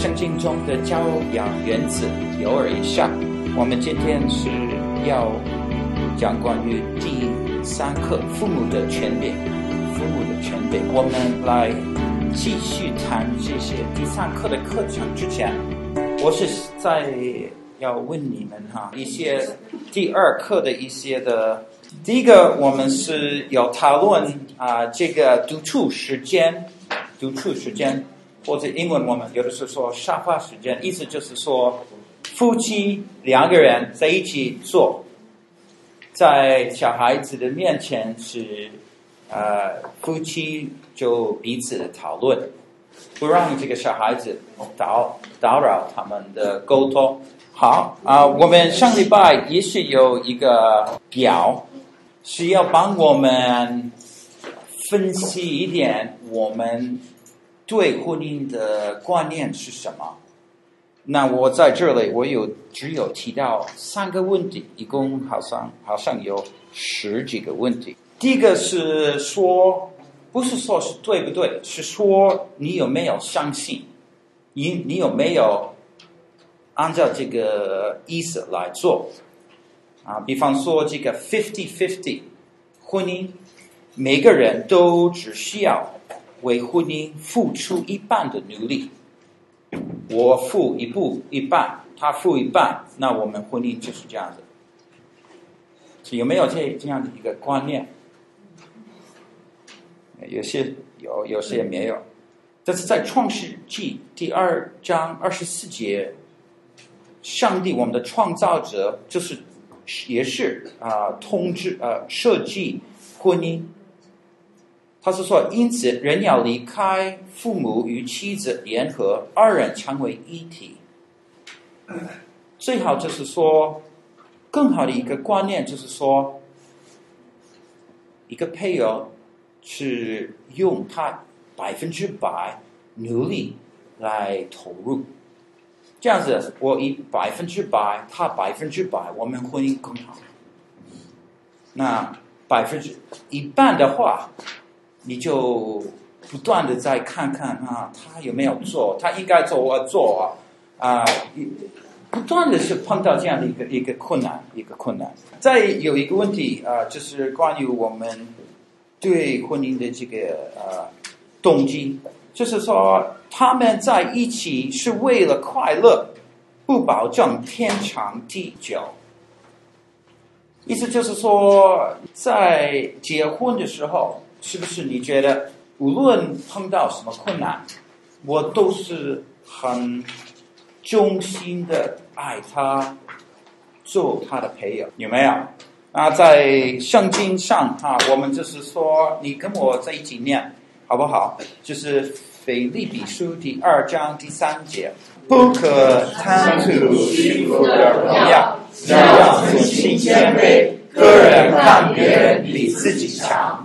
圣经中的教养原则有二以上。我们今天是要讲关于第三课父母的权柄。父母的权柄，我们来继续谈这些第三课的课程之前，我是在要问你们哈一些第二课的一些的。第一个，我们是有讨论啊，这个独处时间，独处时间。或者英文我们有的时候说沙发时间，意思就是说夫妻两个人在一起坐，在小孩子的面前是呃夫妻就彼此的讨论，不让这个小孩子打打扰他们的沟通。好啊，我们上礼拜也是有一个表，是要帮我们分析一点我们。对婚姻的观念是什么？那我在这里，我有只有提到三个问题，一共好像好像有十几个问题。第一个是说，不是说是对不对，是说你有没有相信，你你有没有按照这个意思来做啊？比方说这个 fifty-fifty 婚姻，每个人都只需要。为婚姻付出一半的努力，我付一步一半，他付一半，那我们婚姻就是这样子。有没有这这样的一个观念？有些有，有些没有。但是在创世纪第二章二十四节，上帝我们的创造者就是也是啊、通知呃设计婚姻。他是说，因此人要离开父母与妻子联合，二人成为一体。最好就是说，更好的一个观念就是说，一个配偶是用他百分之百努力来投入，这样子我以百分之百，他百分之百，我们婚姻更好。那百分之一半的话。你就不断的再看看啊，他有没有做？他应该做，我做啊，啊，不断的是碰到这样的一个一个困难，一个困难。再有一个问题啊，就是关于我们对婚姻的这个啊动机，就是说他们在一起是为了快乐，不保证天长地久。意思就是说，在结婚的时候。是不是你觉得无论碰到什么困难，我都是很衷心的爱他，做他的朋友，有没有？啊，在圣经上哈，我们就是说，你跟我在一起念好不好？就是腓立比书第二章第三节，不可贪图虚浮的荣耀，要存心谦卑，个人看别人比自己强。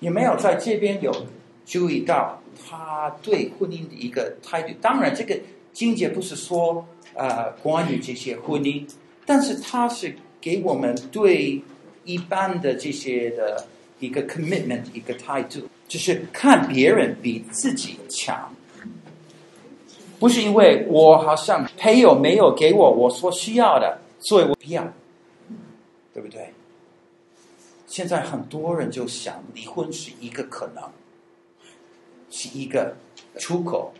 也没有在这边有注意到他对婚姻的一个态度？当然，这个经节不是说呃关于这些婚姻，但是他是给我们对一般的这些的一个 commitment 一个态度，就是看别人比自己强，不是因为我好像配偶没有给我我所需要的，所以我不要，对不对？现在很多人就想离婚是一个可能，是一个出口，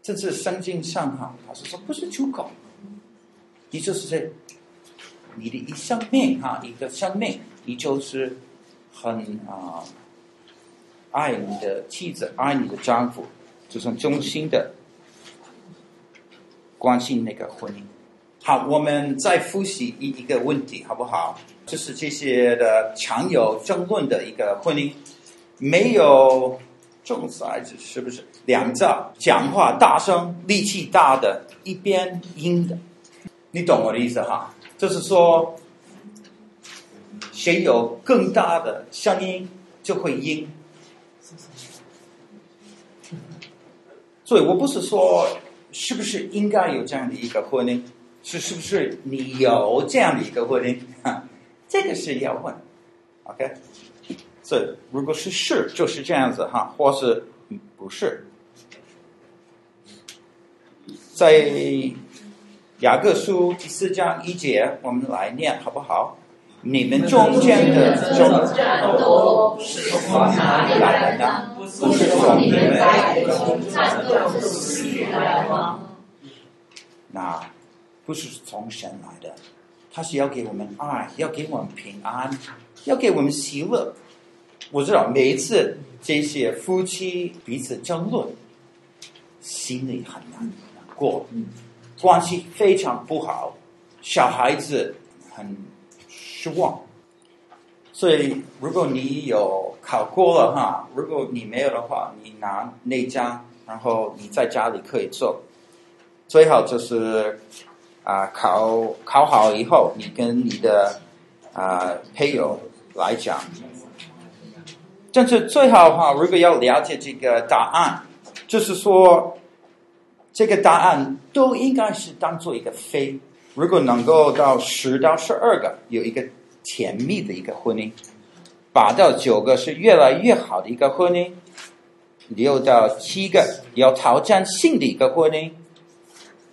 这是圣经上哈，他是说不是出口，你就是这，你的一生命哈，一个生命，你就是很啊、爱你的妻子，爱你的丈夫，就是衷心的关心那个婚姻。好，我们再复习一一个问题，好不好？就是这些的常有争论的一个婚姻，没有重孩子是不是？两造讲话大声、力气大的，一边阴的，你懂我的意思哈？就是说，谁有更大的声音就会阴。所以我不是说是不是应该有这样的一个婚姻。是是不是你有这样的一个婚姻？这个是要问，OK？所以如果是是，就是这样子哈，或是不是。在雅各书第四章一节，我们来念好不好？你们中间的争斗是从哪里来的呢？不是从你们在中战斗里来的吗？那不是从神来的，他是要给我们爱，要给我们平安，要给我们喜乐。我知道每一次这些夫妻彼此争论，心里很难难过，关系非常不好，小孩子很失望。所以如果你有考过了哈，如果你没有的话，你拿那张，然后你在家里可以做。最好就是啊，考考好以后，你跟你的啊配偶来讲。但是最好的话，如果要了解这个答案，就是说这个答案都应该是当做一个非。如果能够到十到十二个，有一个甜蜜的一个婚姻；八到九个是越来越好的一个婚姻；六到七个有挑战性的一个婚姻。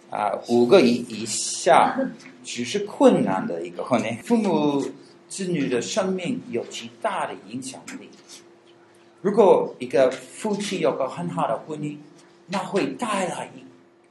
啊，五个以以下只是困难的一个婚姻。父母子女的生命有极大的影响力。如果一个夫妻有个很好的婚姻，那会带来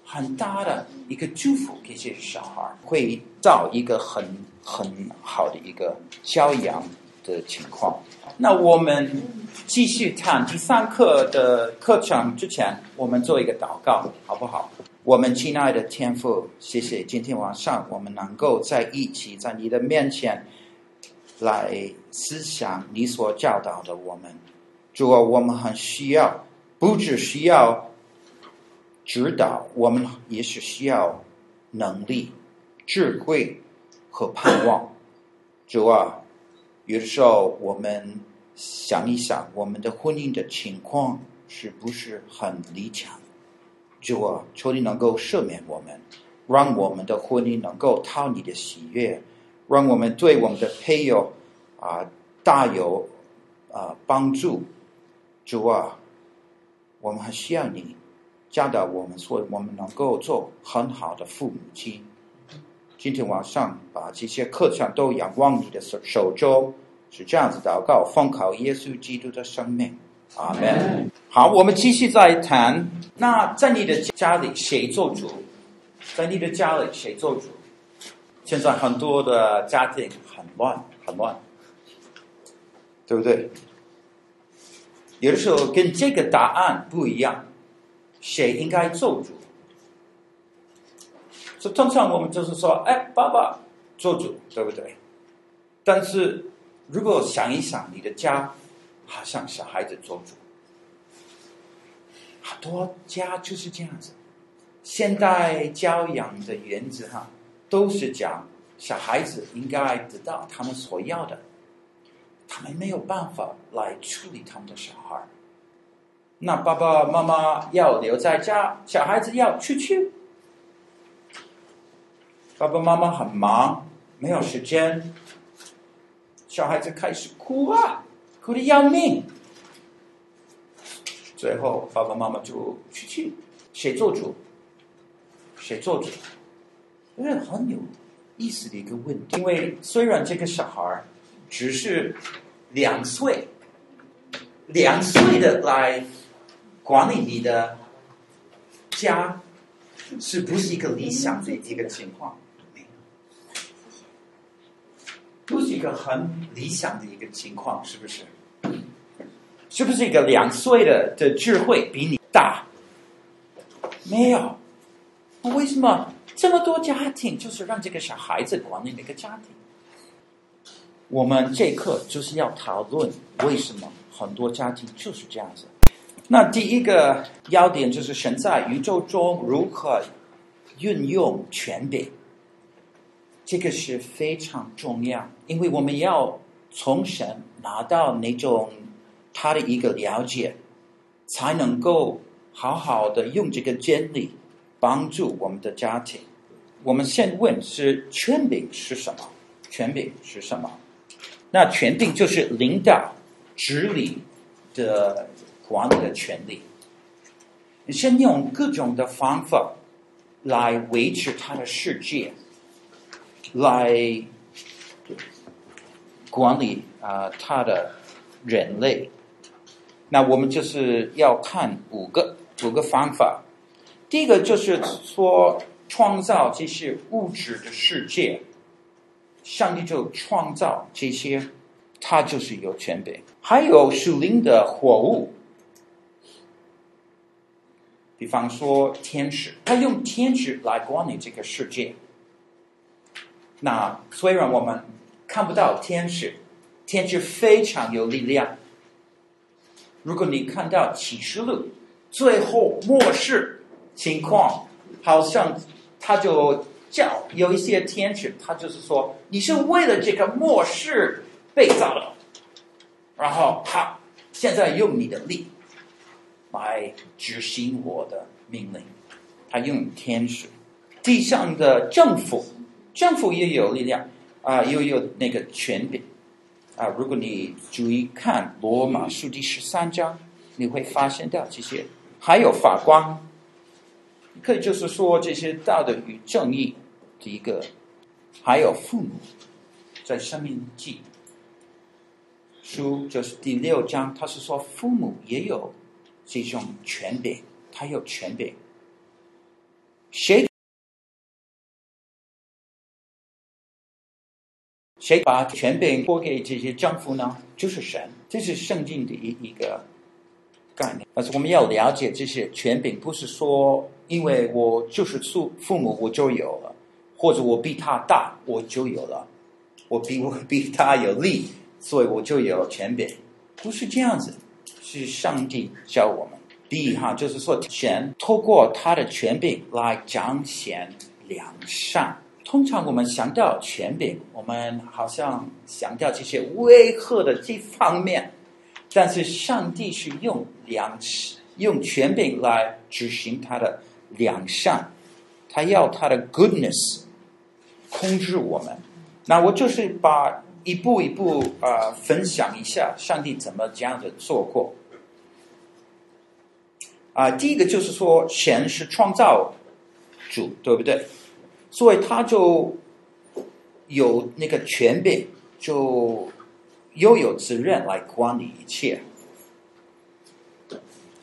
很大的一个祝福给这些小孩，会造一个很很好的一个教养的情况。那我们继续谈第三课的课程之前，我们做一个祷告，好不好？我们亲爱的天父，谢谢今天晚上我们能够在一起，在你的面前来思想你所教导的我们。主啊，我们很需要，不只需要指导，我们也是需要能力、智慧和盼望。主啊，有时候我们想一想，我们的婚姻的情况是不是很理想？主啊，求你能够赦免我们，让我们的婚姻能够讨你的喜悦，让我们对我们的配偶啊大有啊帮助。主啊，我们很需要你教导我们，所以我们能够做很好的父母亲。今天晚上把这些课程都仰望你的手手中，是这样子祷告，奉靠耶稣基督的生命。阿门。好，我们继续再谈。那在你的家里谁做主？在你的家里谁做主？现在很多的家庭很乱，很乱，对不对？有的时候跟这个答案不一样，谁应该做主？所以通常我们就是说，哎，爸爸做主，对不对？但是如果想一想，你的家。好像小孩子做主，很多家就是这样子。现代教养的原则哈，都是讲小孩子应该得到他们所要的，他们没有办法来处理他们的小孩。那爸爸妈妈要留在家，小孩子要出去。爸爸妈妈很忙，没有时间，小孩子开始哭啊。哭得要命，最后爸爸妈妈就出去，谁做主？谁做主？因为很有意思的一个问题。因为虽然这个小孩只是两岁，两岁的来管理你的家，是不是一个理想的一个情况？不是一个很理想的一个情况，是不是？是不是一个两岁的的智慧比你大？没有。为什么这么多家庭就是让这个小孩子管理那个家庭？我们这课就是要讨论为什么很多家庭就是这样子。那第一个要点就是神在宇宙中如何运用权柄。这个是非常重要，因为我们要从神拿到那种他的一个了解，才能够好好的用这个真理帮助我们的家庭。我们先问是权柄是什么？权柄是什么？那权柄就是领导、治理的管理的权利。你先用各种的方法来维持他的世界，来管理啊、他的人类。那我们就是要看五个五个方法。第一个就是说，创造这些物质的世界，上帝就创造这些，他就是有权柄。还有属灵的活物，比方说天使，他用天使来管理这个世界。那虽然我们看不到天使，天使非常有力量。如果你看到启示录最后末世情况，好像他就叫有一些天使，他就是说，你是为了这个末世被造的。然后他现在用你的力来执行我的命令，他用天使，地上的政府，政府也有力量啊，又有那个权柄啊。如果你注意看罗马书第十三章，你会发现到这些，还有法官，可以就是说这些道德与正义的一个，还有父母，在生命记。书就是第六章，他是说父母也有这种权柄，他有权柄。谁谁把权柄托给这些丈夫呢？就是神，这是圣经的一一个概念。但是我们要了解这些权柄，不是说因为我就是父父母我就有了，或者我比他大我就有了，我比我比他有力。所以我就有权柄，不是这样子，是上帝教我们。第一哈，就是说，神透过他的权柄来彰显良善。通常我们想到权柄，我们好像想到这些威吓的这方面，但是上帝是用良用权柄来执行他的良善，他要他的 goodness 控制我们。那我就是把。一步一步啊、分享一下上帝怎么这样子做过。啊、第一个就是说，神是创造主，对不对？所以他就有那个权柄，就又有责任来管理一切，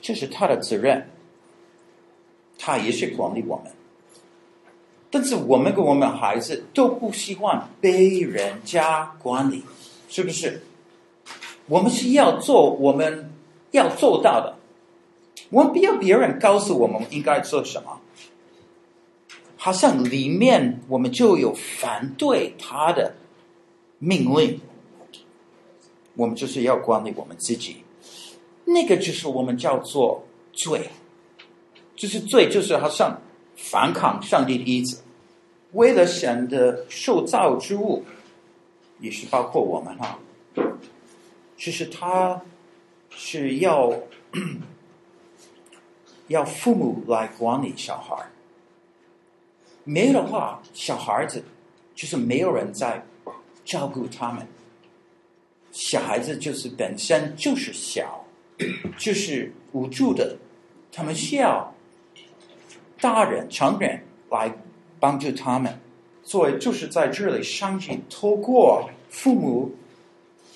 这是他的责任。他也是管理我们。但是我们跟我们孩子都不希望被人家管理，是不是？我们是要做我们要做到的，我们不要别人告诉我们应该做什么，好像里面我们就有反对他的命令，我们就是要管理我们自己，那个就是我们叫做罪，就是罪，就是好像。反抗上帝的意志，为了神的受造之物，也是包括我们哈。其实他是要 要父母来管理小孩，没有的话，小孩子就是没有人在照顾他们。小孩子就是本身就是小，就是无助的，他们需要。大人、成人来帮助他们，所以就是在这里，相信透过父母，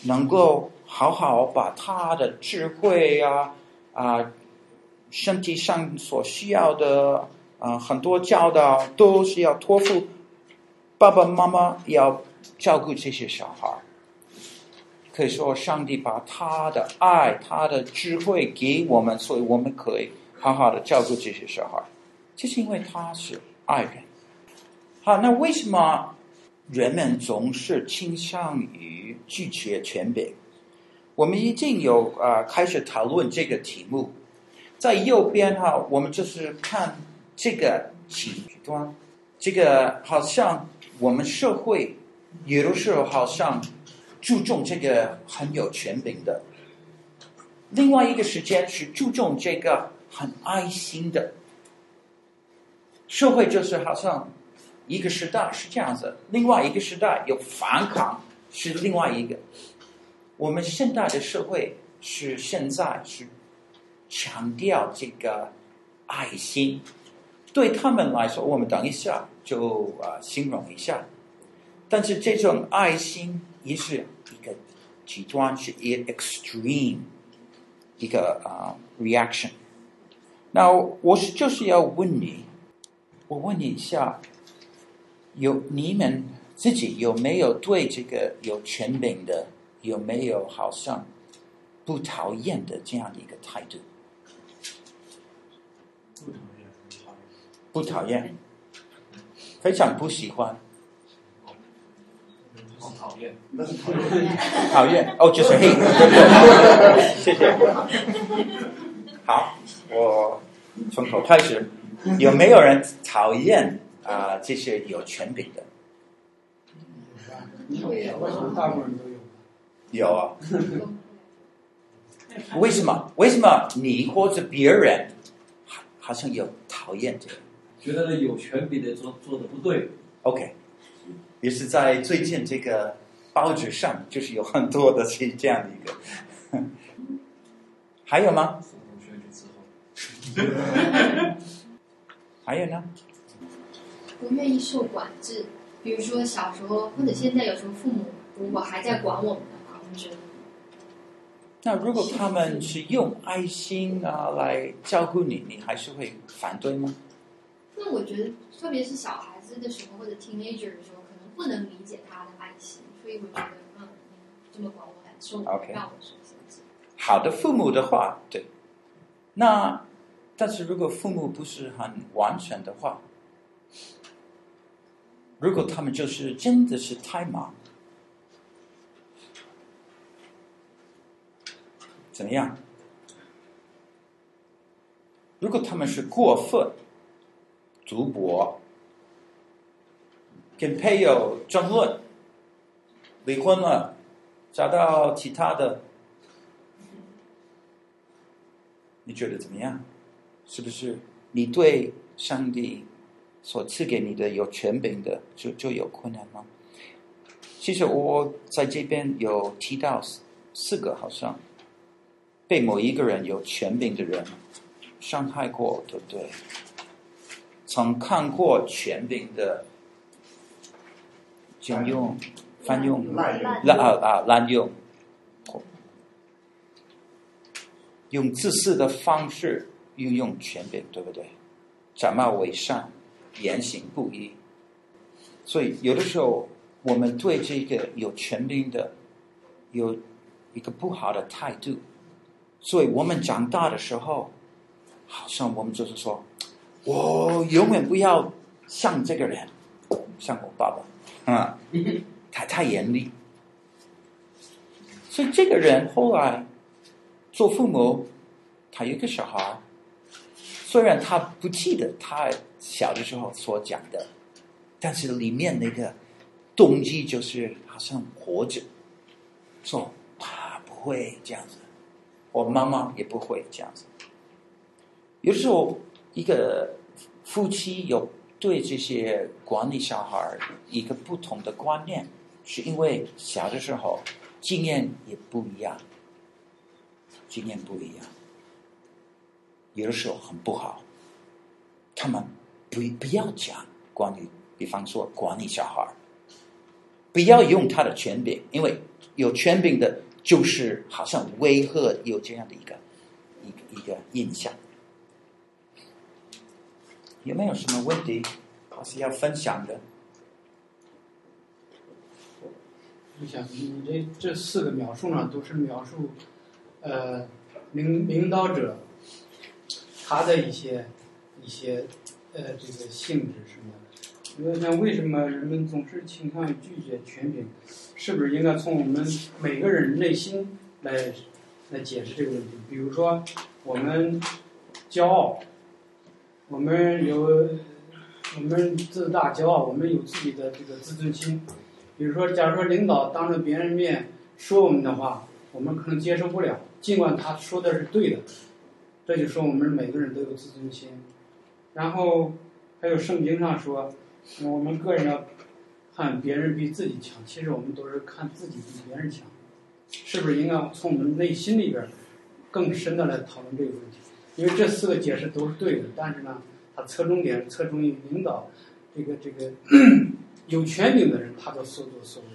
能够好好把他的智慧啊啊，身体上所需要的啊很多教导，都是要托付爸爸妈妈要照顾这些小孩。可以说，上帝把他的爱、他的智慧给我们，所以我们可以好好的照顾这些小孩。就是因为他是爱人。好，那为什么人们总是倾向于拒绝权柄？我们已经有啊、开始讨论这个题目。在右边哈，我们就是看这个极端，这个好像我们社会有的时候好像注重这个很有权柄的，另外一个时间是注重这个很爱心的。社会就是好像一个时代是这样子，另外一个时代有反抗是另外一个。我们现代的社会是现在是强调这个爱心，对他们来说，我们等一下就啊、形容一下。但是这种爱心也是一个极端，是一个 extreme 一个啊、reaction。那我是就是要问你，我问你一下，有你们自己有没有对这个有权柄的，有没有好像不讨厌的这样的一个态度？非常不喜欢。讨厌，讨厌 哦，就是嘿，谢谢。好，我从头开始。有没有人讨厌啊、呃？这些有权柄的？有啊。为什么？为什么你或者别人好像有讨厌这个？觉得有权柄的做做的不对。OK。也是在最近这个报纸上，就是有很多的这这样的一个，还有吗？还有呢？不愿意受管制，比如说小时候或者现在，有时候父母如果还在管我们的话，我们觉得。那如果他们是用爱心啊来照顾你，你还是会反对吗？那我觉得，特别是小孩子的时候或者 teenager 的时候。可能不能理解他的爱心，所以我觉得，嗯，这么管我感受.让我受限制。好的父母的话，对。那，但是如果父母不是很完全的话，如果他们就是真的是太忙，怎么样？如果他们是过分，赌博。跟配偶争论，离婚了，找到其他的，你觉得怎么样？是不是你对上帝所赐给你的有权柄的就就有困难吗？其实我在这边有提到四个，好像被某一个人有权柄的人伤害过，对不对？曾看过权柄的。滥用、泛用、滥啊啊滥用，用自私的方式运用权柄，对不对？假冒伪善，言行不一。所以有的时候，我们对这个有权柄的有一个不好的态度。所以我们长大的时候，好像我们就是说，我永远不要像这个人，像我爸爸。啊，他太严厉，所以这个人后来做父母，他有一个小孩，虽然他不记得他小的时候所讲的，但是里面那个动机就是好像活着，说他不会这样子，我妈妈也不会这样子。有时候一个夫妻有。对这些管理小孩一个不同的观念，是因为小的时候经验也不一样，经验不一样，有的时候很不好。他们不不要讲管理，比方说管理小孩，不要用他的权柄，因为有权柄的，就是好像威吓有这样的一个一个一个印象。有没有什么问题？还是要分享的。我想你这这四个描述呢，都是描述，呃，领领导者他的一些一些呃这个性质什么的。我想为什么人们总是倾向于拒绝权柄？是不是应该从我们每个人内心来来解释这个问题？比如说，我们骄傲。我们有，我们自大骄傲，我们有自己的这个自尊心。比如说，假如说领导当着别人面说我们的话，我们可能接受不了，尽管他说的是对的。这就说我们每个人都有自尊心。然后还有圣经上说，我们个人要看别人比自己强，其实我们都是看自己比别人强。是不是应该从我们内心里边更深的来讨论这个问题？因为这四个解释都是对的，但是呢，他侧重点侧重于领导这个这个 有权柄的人，他的所作所为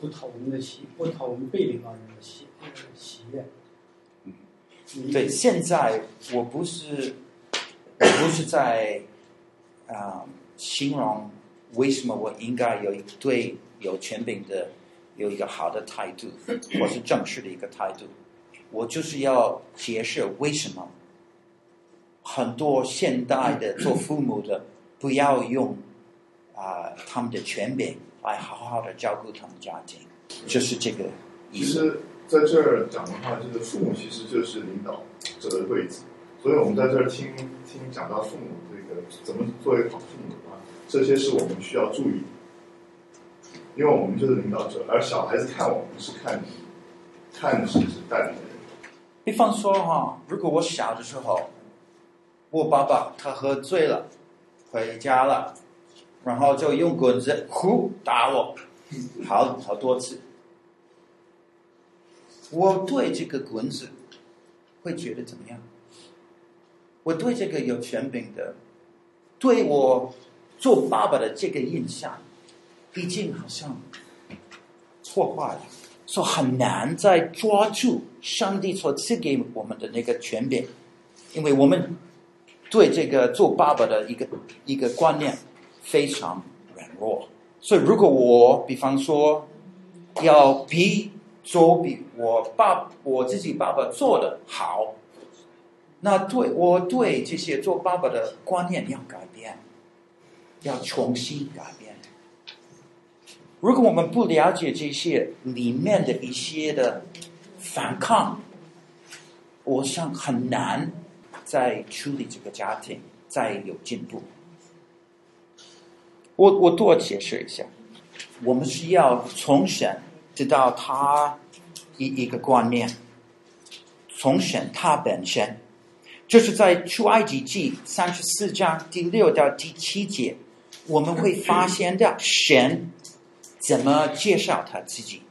不讨我们的喜，不讨我们被领导人的喜喜悦。嗯，对，现在我不是不是在啊、形容为什么我应该有一对有权柄的有一个好的态度，或是正式的一个态度。我就是要解释为什么很多现代的做父母的不要用啊、呃、他们的权柄来好好的照顾他们家庭，就是这个意思。其实在这儿讲的话，这个父母其实就是领导者的位置，所以我们在这儿听听讲到父母这个怎么作为好父母的话，这些是我们需要注意的，因为我们就是领导者，而小孩子看我们是看你，看的是是带领的人。比方说哈，如果我小的时候，我爸爸他喝醉了，回家了，然后就用棍子呼打我，好好多次，我对这个棍子会觉得怎么样？我对这个有权柄的，对我做爸爸的这个印象，毕竟好像破坏了。说很难再抓住上帝所赐给我们的那个权柄，因为我们对这个做爸爸的一个一个观念非常软弱。所以，如果我比方说要比做比我爸我自己爸爸做的好，那对我对这些做爸爸的观念要改变，要重新改变。如果我们不了解这些里面的一些的反抗，我想很难再处理这个家庭，再有进步。我我多解释一下，我们是要重审知道他一一个观念，重审他本身，就是在出埃及记三十四章第六到第七节，我们会发现的神。怎么介绍他自己？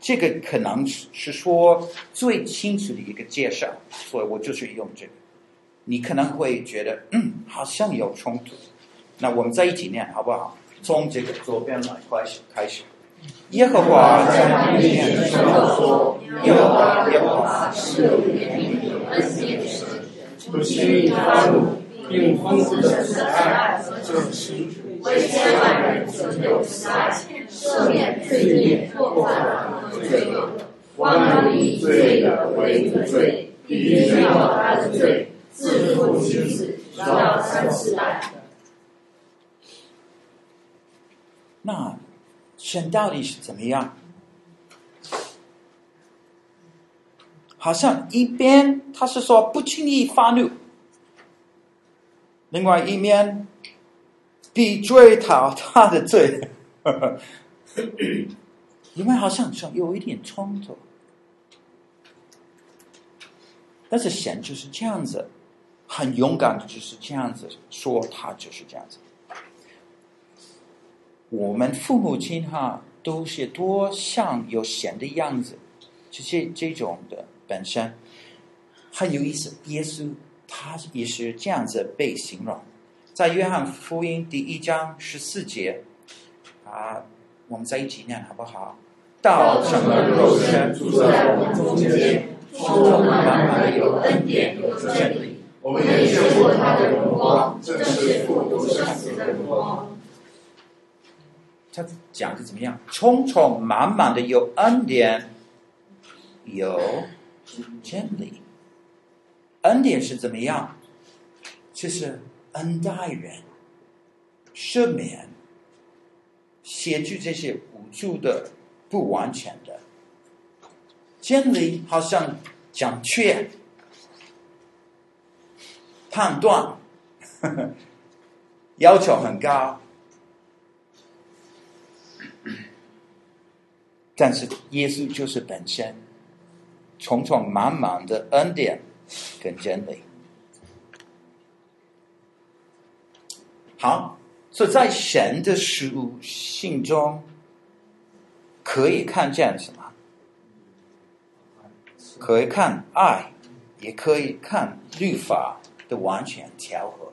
这个可能是是说最清楚的一个介绍，所以我就是用这个。你可能会觉得，嗯，好像有冲突。那我们在一起念好不好？从这个左边来开始，开始。耶和华在他面说：“耶和华，耶和华是有怜悯、恩典的神，不轻易发怒，并丰富的慈爱和诚实，为千万人存留慈爱。”赦免罪孽、过犯罪恶，光他以罪的为无罪，必追讨他的罪，自父及子，直到三四代。那神到底是怎么样？好像一边他是说不轻易发怒，另外一面必追讨他的罪。因为好像说有一点冲突，但是神就是这样子，很勇敢的就是这样子说，他就是这样子。我们父母亲哈都是多像有神的样子，就是这种的本身很有意思。耶稣他也是这样子被形容，在约翰福音第一章十四节啊。我们在一起念好不好？道成了肉身，住在我们中间，充充满满的有恩典，有真理。我们也见过他的荣光，正是复活生死的荣光。他讲的怎么样？充充满满的有恩典，有真理。恩典是怎么样？就是恩待人，赦免。协助这些无助的、不完全的，真理好像讲确、判断，呵 呵，要求很高，但是耶稣就是本身，充充满满的恩典跟真理。好。所以在神的属性中，可以看见什么？可以看爱，也可以看律法的完全调和。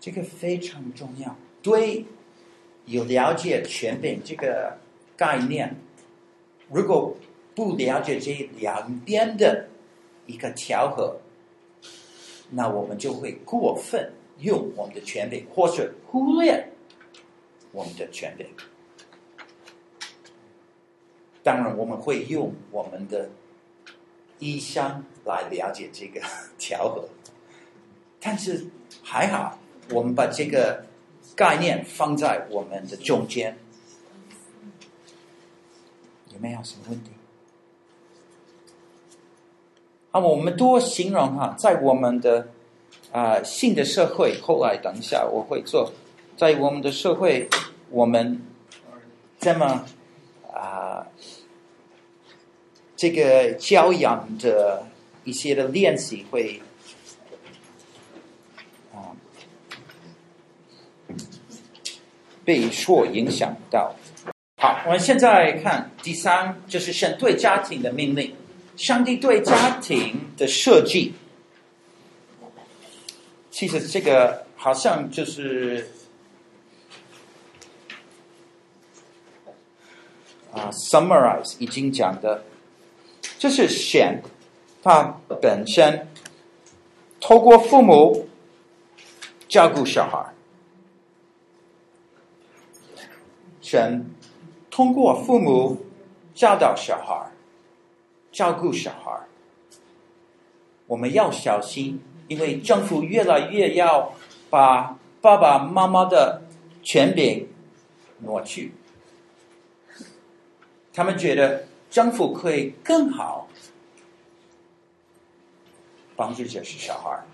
这个非常重要。对，有了解权柄这个概念，如果不了解这两边的一个调和，那我们就会过分用我们的权柄，或是忽略我们的权柄。当然，我们会用我们的意向来了解这个调和，但是还好，我们把这个概念放在我们的中间，有没有什么问题？啊，我们多形容哈，在我们的啊、呃、新的社会，后来等一下我会做，在我们的社会，我们这么。啊，这个教养的一些的练习会啊被受影响到。好，我们现在看第三，就是神对家庭的命令。上帝对家庭的设计，其实这个好像就是。啊，summarize 已经讲的，就是选他本身透过父母照顾小孩，选通过父母教导小孩，照顾小孩。我们要小心，因为政府越来越要把爸爸妈妈的权柄挪去。他们觉得政府可以更好帮助这些小孩，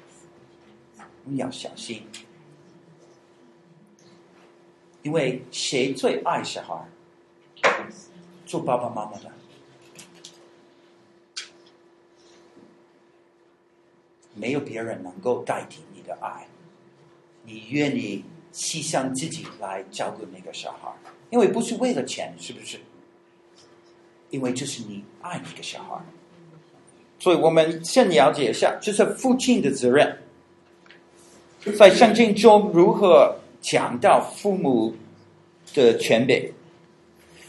你要小心，因为谁最爱小孩？做爸爸妈妈的，没有别人能够代替你的爱，你愿意牺牲自己来照顾那个小孩，因为不是为了钱，是不是？因为这是你爱你的小孩，所以我们先了解一下，这是父亲的责任。在圣经中如何强调父母的权柄？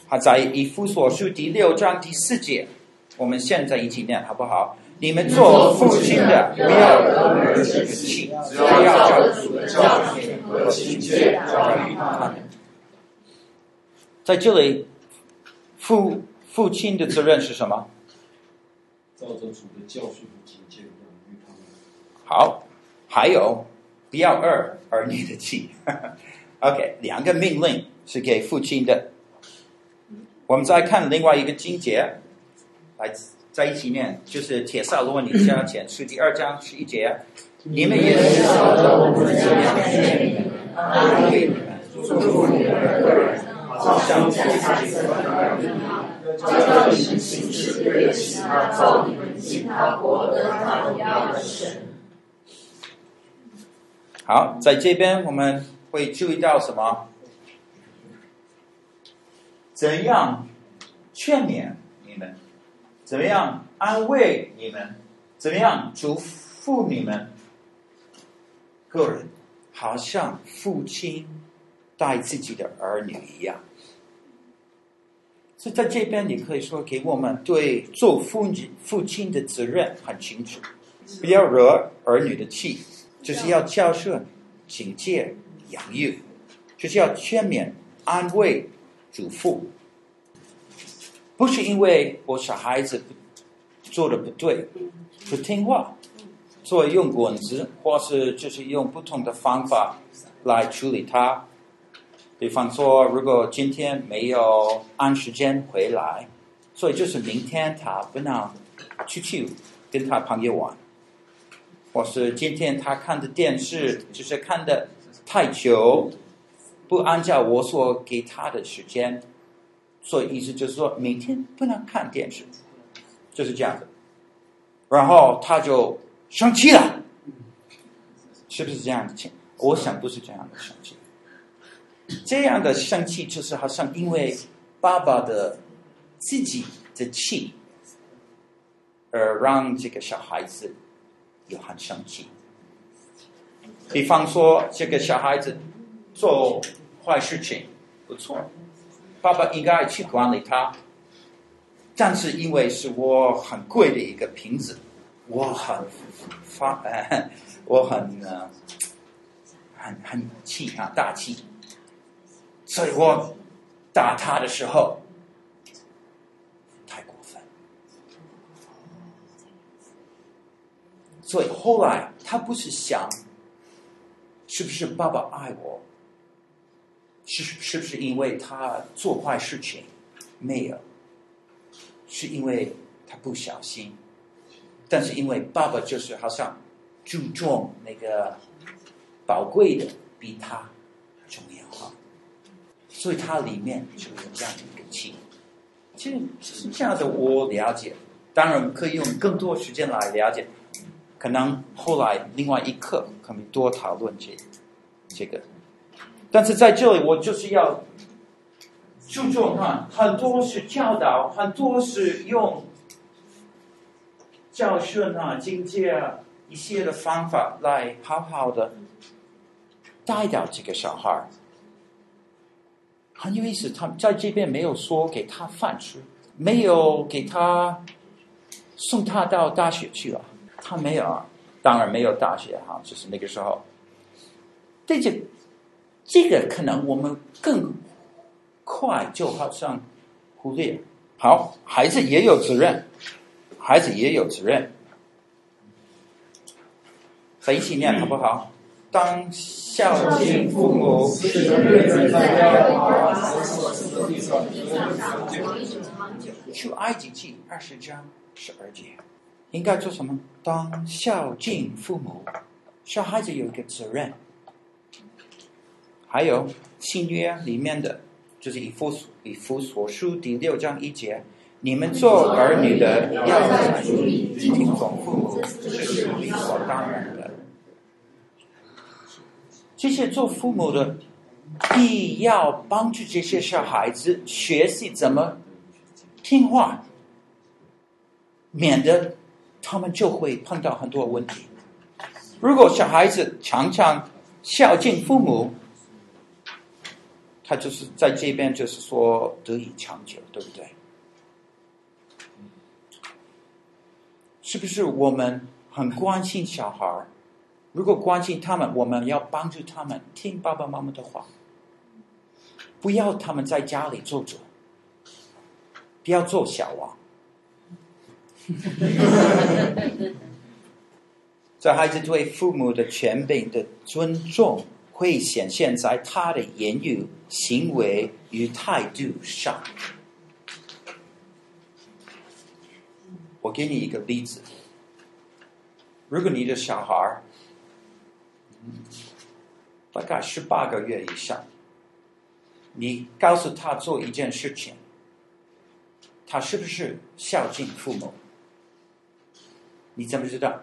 他在以弗所书第六章第四节，我们现在一起念好不好？你们做父亲的，不要惹儿女的气，只要照主的教训和亲切教育他们。在这里，父。父亲的责任是什么？照着主的教训和警戒养育他们。好，还有不要二儿女的气。OK，两个命令是给父亲的。我们再看另外一个经节，来在一起念，就是《铁萨罗尼迦前书》第二章十一节。你们也是照着我们的教训，你们安慰你们，祝福你们个人，好像在孩子叫你们行事对其他造你们其他国的他荣耀的神。好，在这边我们会注意到什么？怎样劝勉你们？怎么样安慰你们？怎么样嘱咐你们？个人好像父亲带自己的儿女一样。所以在这边，你可以说给我们对做父亲父亲的责任很清楚，不要惹儿女的气，就是要教顺、警戒、养育，就是要劝勉、安慰、嘱咐。不是因为我小孩子做的不对，不听话，所以用棍子，或是就是用不同的方法来处理他。比方说，如果今天没有按时间回来，所以就是明天他不能出去跟他朋友玩，或是今天他看的电视就是看的太久，不按照我所给他的时间，所以意思就是说明天不能看电视，就是这样的。然后他就生气了，是不是这样的情？我想不是这样的生气。这样的生气，就是好像因为爸爸的自己的气，而让这个小孩子有很生气。比方说，这个小孩子做坏事情，不错，爸爸应该去管理他。但是因为是我很贵的一个瓶子，我很发，我很呃，很很气啊，大气，所以我打他的时候太过分。所以后来他不是想。是不是爸爸爱我？是是不是因为他做坏事情？没有，是因为他不小心。但是因为爸爸就是好像注重那个宝贵的比他，所以它里面就有这样的一个气。其实是这样的，我了解。当然可以用更多时间来了解。可能后来另外一课可以多讨论这这个，但是在这里我就是要注重哈，很多是教导，很多是用教训啊、境界啊一些的方法来好好的带到这个小孩。很有意思，他在这边没有说给他饭吃，没有给他送他到大学去了。他没有啊，当然没有大学哈，就是那个时候。这就这个可能我们更快就好像忽略。好，孩子也有责任，孩子也有责任。在一起念好不好？当孝敬父母，出埃及记二十章十二节。应该做什么？当孝敬父母，小孩子有一个责任。还有新约里面的，就是以弗以弗所书第六章一节：你们做儿女的要听从父母，这是理所当然。这些做父母的，必要帮助这些小孩子学习怎么听话，免得。他们就会碰到很多问题。如果小孩子常常孝敬父母，他就是在这边就是说得以长久，对不对？是不是我们很关心小孩？如果关心他们，我们要帮助他们听爸爸妈妈的话，不要他们在家里做主，不要做小王。这孩子对父母的权柄的尊重，会显现在他的言语、行为与态度上。我给你一个例子：如果你的小孩大概十八个月以上，你告诉他做一件事情，他是不是孝敬父母？你怎么知道？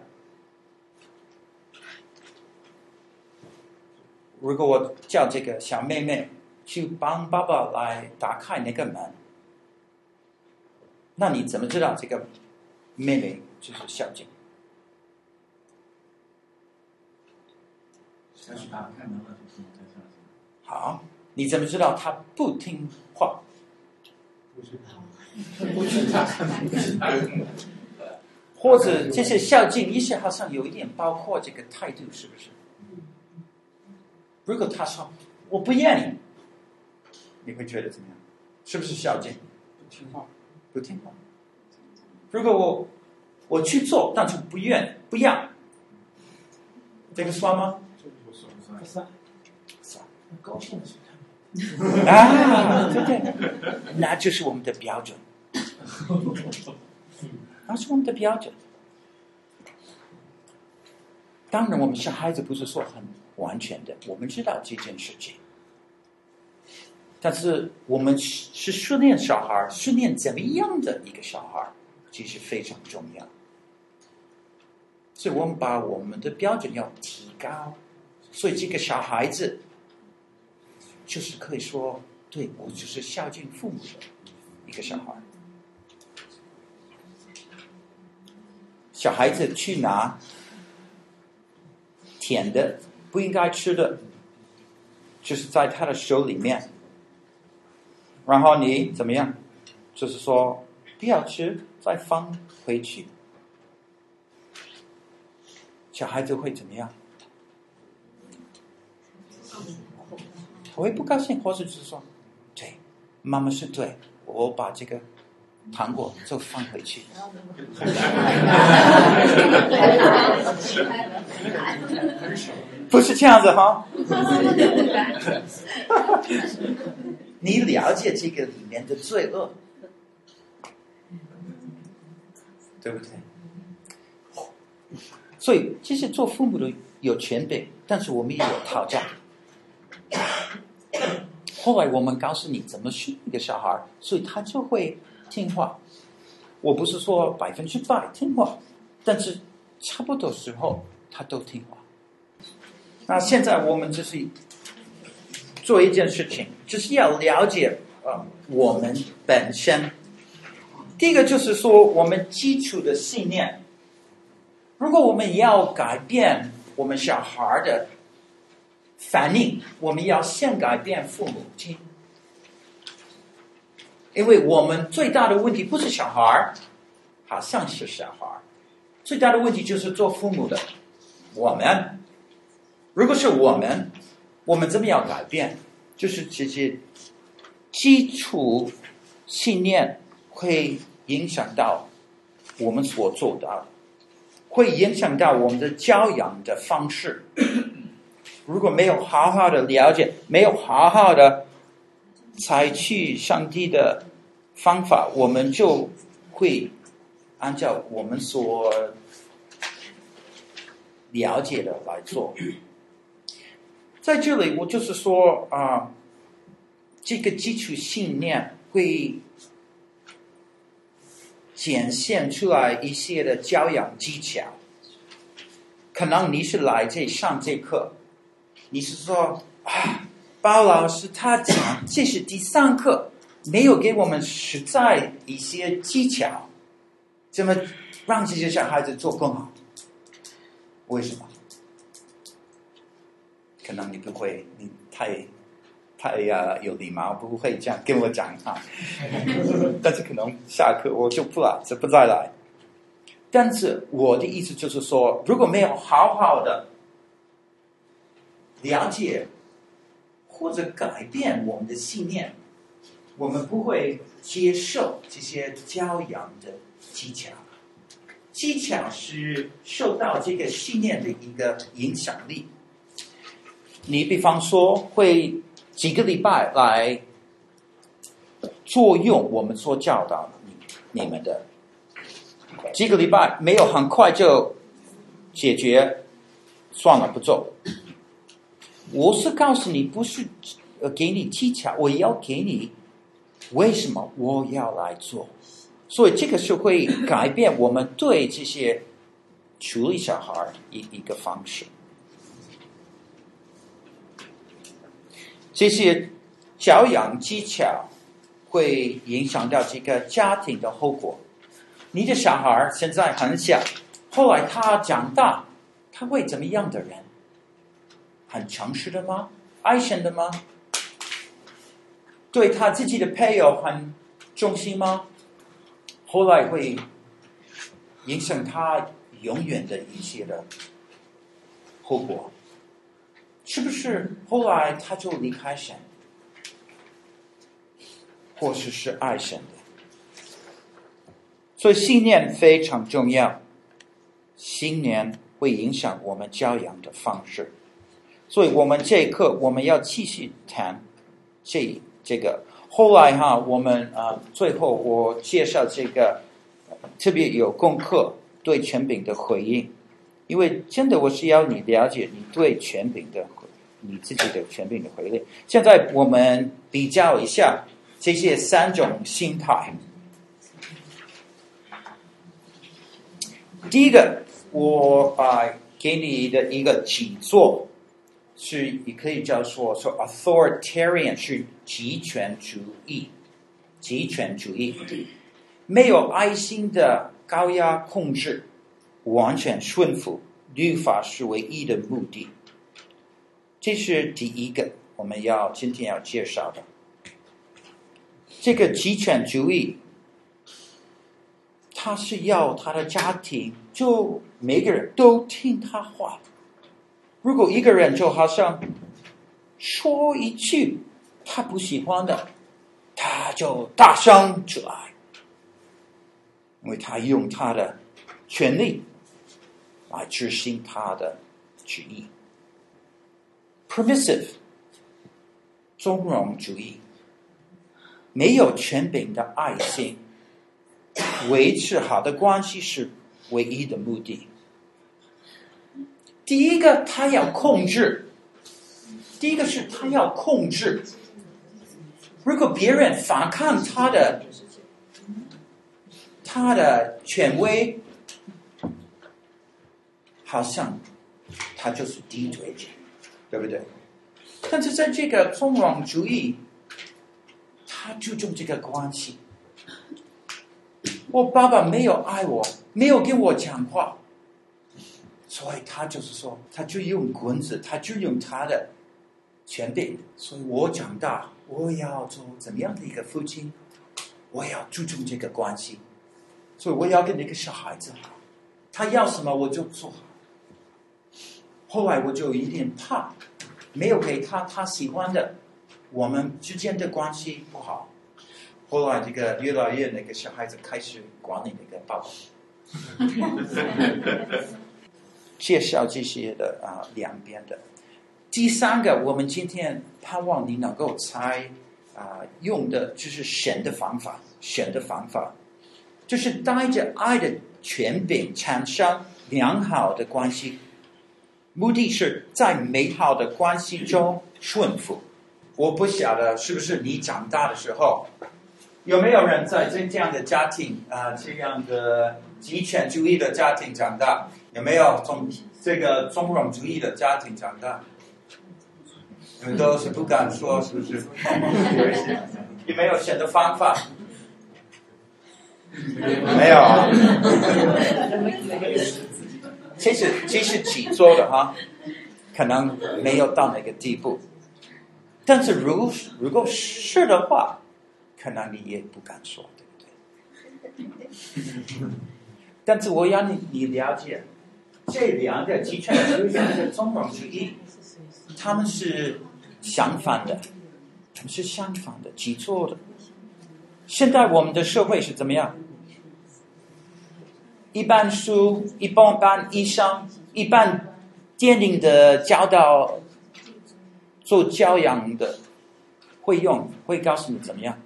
如果我叫这个小妹妹去帮爸爸来打开那个门，那你怎么知道这个妹妹就是孝敬？好，你怎么知道他不听话？不知道，不知道，不知道。或者这些孝敬，一些好像有一点包括这个态度，是不是？如果他说我不要你，你会觉得怎么样？是不是孝敬？不听话，不听话。如果我我去做，但是不愿不要，这个算吗？不算，算。高兴的时候啊，对对，那就是我们的标准。那是我们的标准。当然，我们小孩子不是说很完全的，我们知道这件事情。但是，我们是训练小孩，训练怎么样的一个小孩，其实非常重要。所以我们把我们的标准要提高。所以，这个小孩子就是可以说，对，我就是孝敬父母的一个小孩。小孩子去拿甜的不应该吃的，就是在他的手里面。然后你怎么样？就是说不要吃，再放回去。小孩子会怎么样？我会不高兴，或者就是说，对，妈妈是对，我把这个糖果就放回去。不是这样子哈。你了解这个里面的罪恶，对不对？所以，其实做父母的有权柄，但是我们也有讨价。后来我们告诉你怎么训一个小孩，所以他就会听话。我不是说百分之百听话，但是差不多时候他都听话。那现在我们就是做一件事情，就是要了解啊，我们本身。第一个就是说，我们基础的信念。如果我们要改变我们小孩的。反应，我们要先改变父母亲，因为我们最大的问题不是小孩儿，好像是小孩儿，最大的问题就是做父母的我们。如果是我们，我们怎么样改变？就是这些基础信念会影响到我们所做的，会影响到我们的教养的方式。如果没有好好的了解，没有好好的采取上帝的方法，我们就会按照我们所了解的来做。在这里，我就是说啊，这个基础信念会显现出来一些的教养技巧。可能你是来这上这课。你是说啊，包老师他讲这是第三课，没有给我们实在一些技巧，怎么让这些小孩子做更好？为什么？可能你不会，你太太呀有礼貌，不会这样跟我讲啊。但是可能下课我就不来，就不再来。但是我的意思就是说，如果没有好好的。了解或者改变我们的信念，我们不会接受这些教养的技巧。技巧是受到这个信念的一个影响力。你比方说，会几个礼拜来作用我们所教导你你们的，几个礼拜没有很快就解决，算了，不做。我是告诉你，不是呃给你技巧，我要给你为什么我要来做，所以这个是会改变我们对这些处理小孩一一个方式。这些教养技巧会影响到这个家庭的后果。你的小孩现在很小，后来他长大，他会怎么样的人？很诚实的吗？爱神的吗？对他自己的配偶很忠心吗？后来会影响他永远的一些的后果，是不是？后来他就离开神，或是是爱神的？所以信念非常重要，信念会影响我们教养的方式。所以我们这一课我们要继续谈这这个。后来哈，我们啊，最后我介绍这个特别有功课对权柄的回应，因为真的我是要你了解你对权柄的你自己的权柄的回应。现在我们比较一下这些三种心态。第一个，我啊给你的一个请坐。是，也可以叫做说，authoritarian 是极权主义，极权主义，没有爱心的高压控制，完全顺服，律法是唯一的目的。这是第一个我们要今天要介绍的。这个极权主义，他是要他的家庭就每个人都听他话。如果一个人就好像说一句他不喜欢的，他就大声起来，因为他用他的权力来执行他的旨意。Permissive，纵容主义。没有权柄的爱心，维持好的关系是唯一的目的。第一个，他要控制；第一个是他要控制。如果别人反抗他的，他的权威，好像他就是敌对者，对不对？但是在这个纵容主义。他注重这个关系。我爸爸没有爱我，没有跟我讲话，所以他就是说，他就用棍子，他就用他的权柄。所以我长大，我要做怎么样的一个父亲？我要注重这个关系，所以我要跟那个小孩子好，他要什么我就做。后来我就有点怕，没有给他他喜欢的。我们之间的关系不好，后来这个越来越那个小孩子开始管理那个爸爸。介绍这些的啊，两边的。第三个，我们今天盼望你能够猜啊，用的就是神的方法，神的方法就是带着爱的权柄产生良好的关系，目的是在美好的关系中顺服。我不晓得是不是你长大的时候，有没有人在这这样的家庭啊、这样的极权主义的家庭长大？有没有从这个中容主义的家庭长大？你们都是不敢说，是不是？有没有选择方法？没有。其实，其实自己做的哈，可能没有到那个地步。但是如如果是的话，可能你也不敢说，对不对？但是我要你你了解，这两个极权主义和纵容主义，他们是相反的，他们是相反的，记错的。现在我们的社会是怎么样？一般书、一般班、医生、一般电影的教导。做教养的会用，会告诉你怎么样，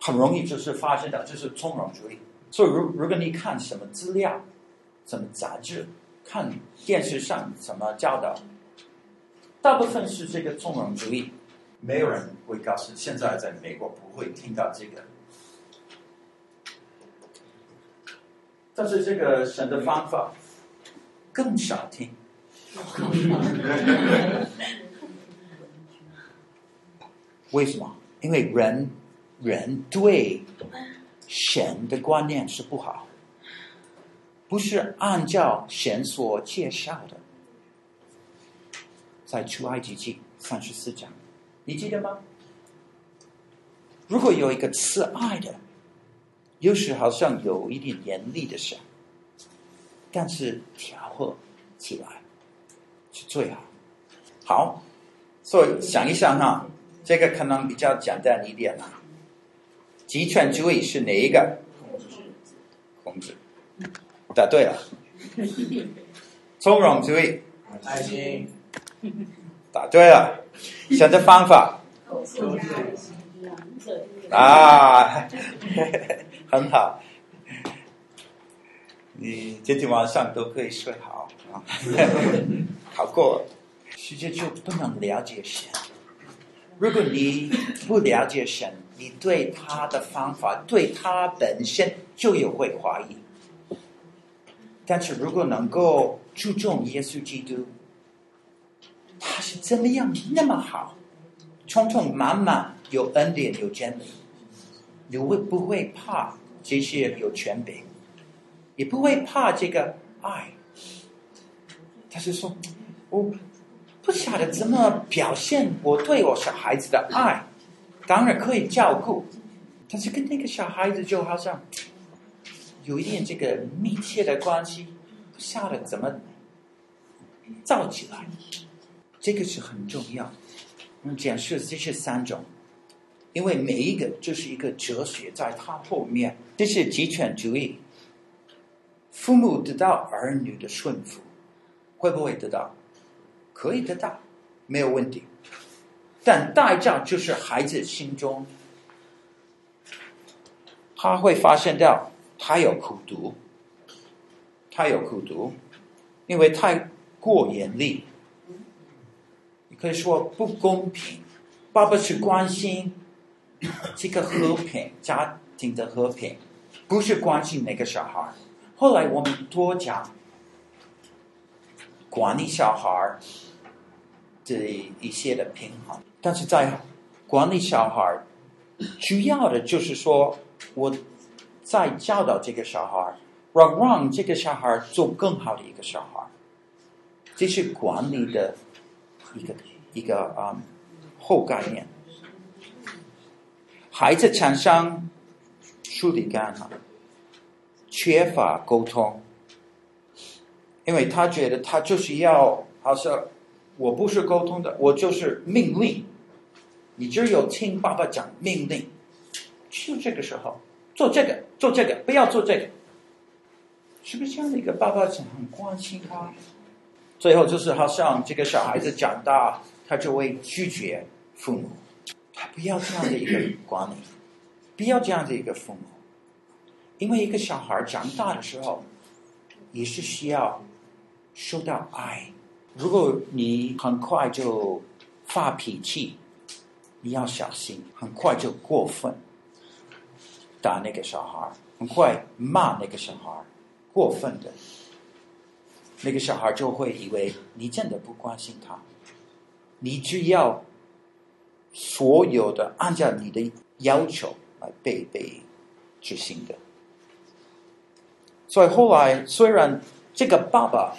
很容易就是发现的，就是从容主义。所以，如如果你看什么资料、什么杂志、看电视上什么教导，大部分是这个纵容主义。没有人会告诉，现在在美国不会听到这个。但是这个神的方法更少听。为什么？因为人人对神的观念是不好，不是按照神所介绍的，在出埃及记三十四章，你记得吗？如果有一个慈爱的，有时好像有一点严厉的神，但是调和起来是。最好，好，所以想一想哈，这个可能比较简单一点啊。极权主义是哪一个？控制，答对了。从容主义，爱心，答对了。选择方法，啊，很好。你今天晚上都可以睡好啊。考过，世界就不能了解神。如果你不了解神，你对他的方法、对他本身就有会怀疑。但是如果能够注重耶稣基督，他是怎么样那么好，充充满满有恩典有真理，你会不会怕这些有权柄？也不会怕这个爱。他是说，我不晓得怎么表现我对我小孩子的爱，当然可以照顾，但是跟那个小孩子就好像有一点这个密切的关系，不晓得怎么造起来，这个是很重要。我们讲述这是三种，因为每一个就是一个哲学，在它后面，这是极权主义。父母得到儿女的顺服，会不会得到？可以得到，没有问题。但代价就是孩子心中，他会发现到他有苦读，他有苦读，因为太过严厉。你可以说不公平。爸爸是关心这个和平，家庭的和平，不是关心那个小孩。后来我们多讲管理小孩这一些的平衡，但是在管理小孩，主要的就是说，我在教导这个小孩，让让这个小孩做更好的一个小孩，这是管理的一个一个啊、后概念。孩子产生疏离感了。缺乏沟通，因为他觉得他就是要，好像我不是沟通的，我就是命令。你只有听爸爸讲命令，就这个时候做这个，做这个，不要做这个，是不是这样的一个爸爸很关心他？最后就是好像这个小孩子长大，他就会拒绝父母，他不要这样的一个管理，不要这样的一个父母。因为一个小孩长大的时候，也是需要受到爱。如果你很快就发脾气，你要小心，很快就过分打那个小孩，很快骂那个小孩，过分的，那个小孩就会以为你真的不关心他，你只要所有的按照你的要求来被被执行的。所以后来，虽然这个爸爸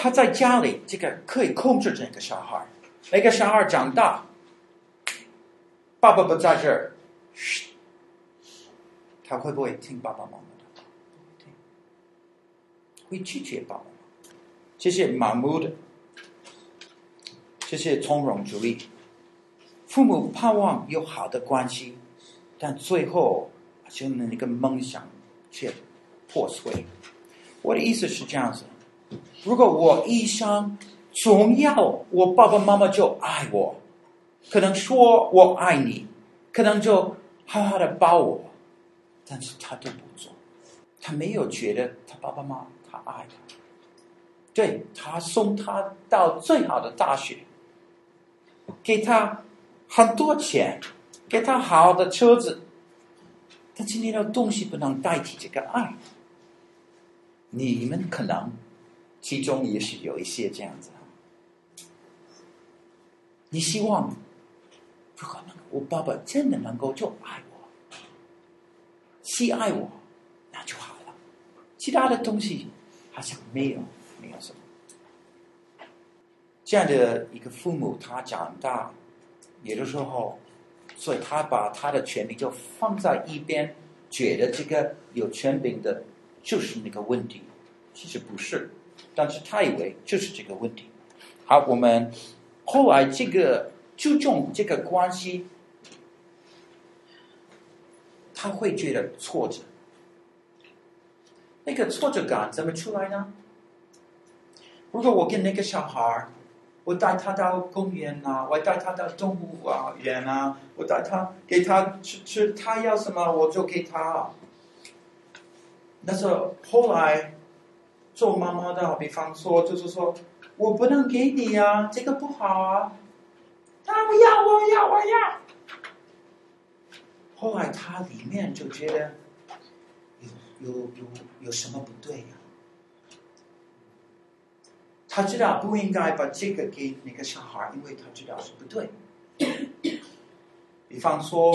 他在家里，这个可以控制这个小孩，那个小孩长大，爸爸不在这儿，他会不会听爸爸妈妈的？会拒绝爸爸妈妈。这是盲目的，这是从容主义。父母盼望有好的关系，但最后就那个梦想却。破碎。我的意思是这样子：如果我一生总要我爸爸妈妈就爱我，可能说我爱你，可能就好好的抱我，但是他都不做，他没有觉得他爸爸妈妈他爱他，对，他送他到最好的大学，给他很多钱，给他好的车子，但今天的东西不能代替这个爱。你们可能其中也是有一些这样子。你希望，如果能我爸爸真的能够就爱我，喜爱我，那就好了。其他的东西好像没有，没有什么。这样的一个父母，他长大，有的时候，所以他把他的权利就放在一边，觉得这个有权柄的。就是那个问题，其实不是，但是他以为就是这个问题。好，我们后来这个注重这个关系，他会觉得挫折。那个挫折感怎么出来呢？如果我跟那个小孩，我带他到公园啊，我带他到动物园啊，我带他给他吃吃，他要什么我就给他。但是后来做妈妈的，比方说，就是说我不能给你呀、啊，这个不好啊。他不要，我要，我要。后来他里面就觉得有有有有什么不对呀、他知道不应该把这个给那个小孩，因为他知道是不对。比方说，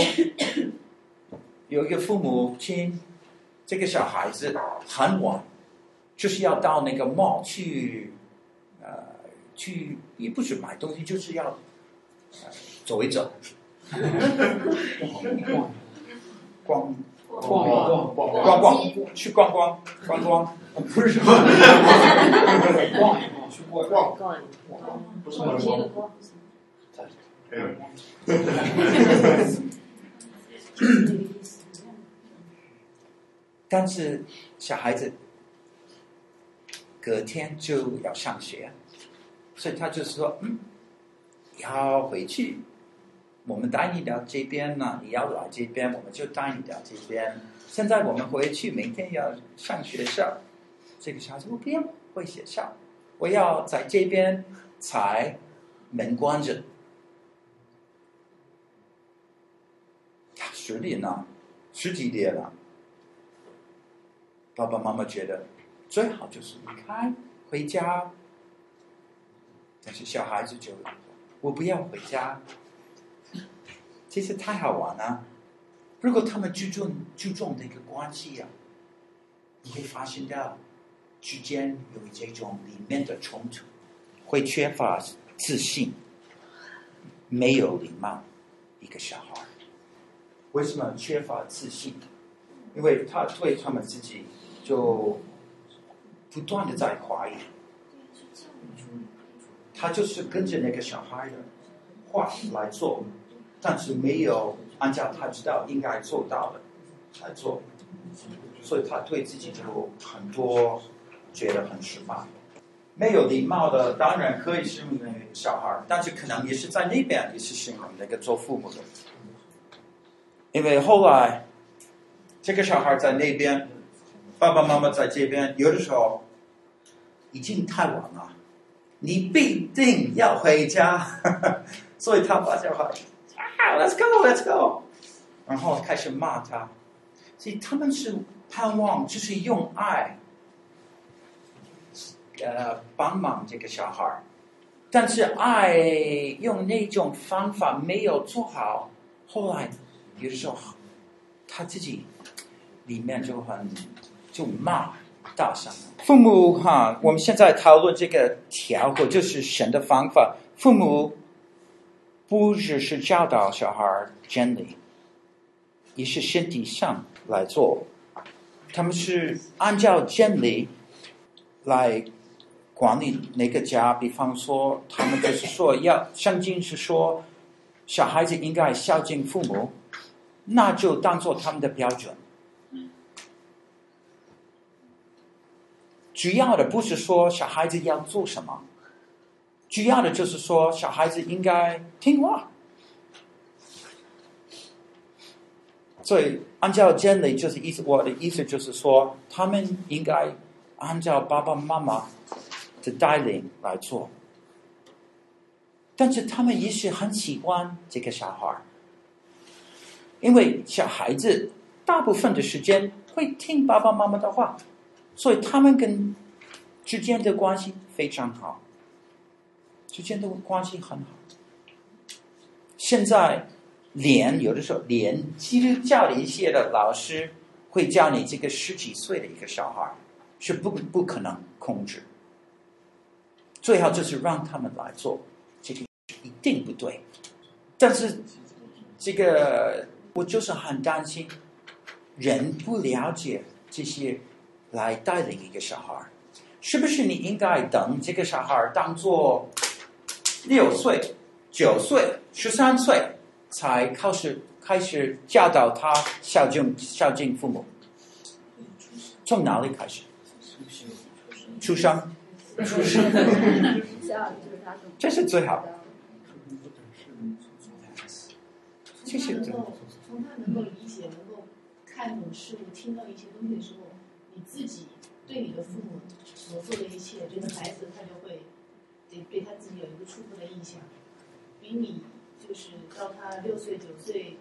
有一个父母亲。这个小孩子很晚就是要到那个 mall 去，呃，去也不是买东西，就是要、呃、走一走，逛逛逛逛逛逛，去逛逛逛逛，不是逛一逛，去逛逛逛，不是逛逛。但是小孩子隔天就要上学，所以他就是说，嗯，要回去，我们带你到这边呢，你要来这边，我们就带你到这边。现在我们回去，明天要上学校，这个小孩子不要回学校，我要在这边才门关着。十年了，十几年了。爸爸妈妈觉得最好就是离开回家，但是小孩子就我不要回家，其实太好玩了。如果他们注重注重那个关系呀、啊，你会发现到之间有这种里面的冲突，会缺乏自信，没有礼貌，一个小孩为什么缺乏自信？因为他对他们自己。就不断的在怀疑，他就是跟着那个小孩的话来做，但是没有按照他知道应该做到的来做，所以他对自己就很多觉得很失败。没有礼貌的当然可以形容那个小孩，但是可能也是在那边也是形容那个做父母的，因为后来这个小孩在那边。爸爸妈妈在这边，有的时候已经太晚了，你必定要回家，所以他把小孩啊，Let's go，Let's go，然后开始骂他。所以他们是盼望，就是用爱，呃，帮忙这个小孩，但是爱用那种方法没有做好，后来有的时候他自己里面就很。就骂大声。父母哈，我们现在讨论这个调和，就是神的方法。父母不只是教导小孩真理，也是身体上来做。他们是按照真理来管理那个家。比方说，他们就是说要，圣经是说小孩子应该孝敬父母，那就当做他们的标准。主要的不是说小孩子要做什么，主要的就是说小孩子应该听话。所以按照真理就是意思，我的意思就是说，他们应该按照爸爸妈妈的带领来做。但是他们也许很喜欢这个小孩，因为小孩子大部分的时间会听爸爸妈妈的话。所以他们跟之间的关系非常好，之间的关系很好。现在连有的时候连基督教的一些的老师会教你，这个十几岁的一个小孩是不不可能控制，最好就是让他们来做，这个一定不对。但是这个我就是很担心，人不了解这些。来带领一个小孩，是不是你应该等这个小孩当做六岁、九岁、十三岁才开始开始教导他孝敬孝敬父母？从哪里开始？出生，出生，这是最好的。从他能够从他能够理解、能够看懂事物、听到一些东西的时候。你自己对你的父母所做的一切，这个孩子他就会对对他自己有一个初步的印象，比你就是到他六岁九岁，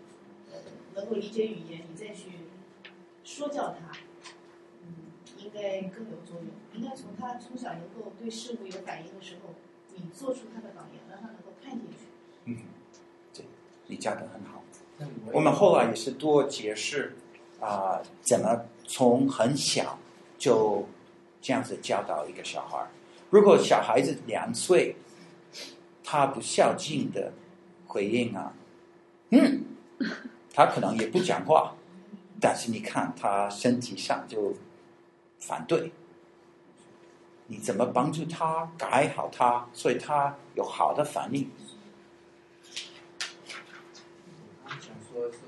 呃，能够理解语言，你再去说教他，嗯，应该更有作用。应该从他从小能够对事物有反应的时候，你做出他的榜样，让他能够看进去。嗯，对，你讲的很好。我们后来也是多解释啊，呃，怎么。从很小就这样子教导一个小孩。如果小孩子两岁，他不孝敬的回应啊，嗯，他可能也不讲话，但是你看他身体上就反对。你怎么帮助他改好他，所以他有好的反应？我想说的是，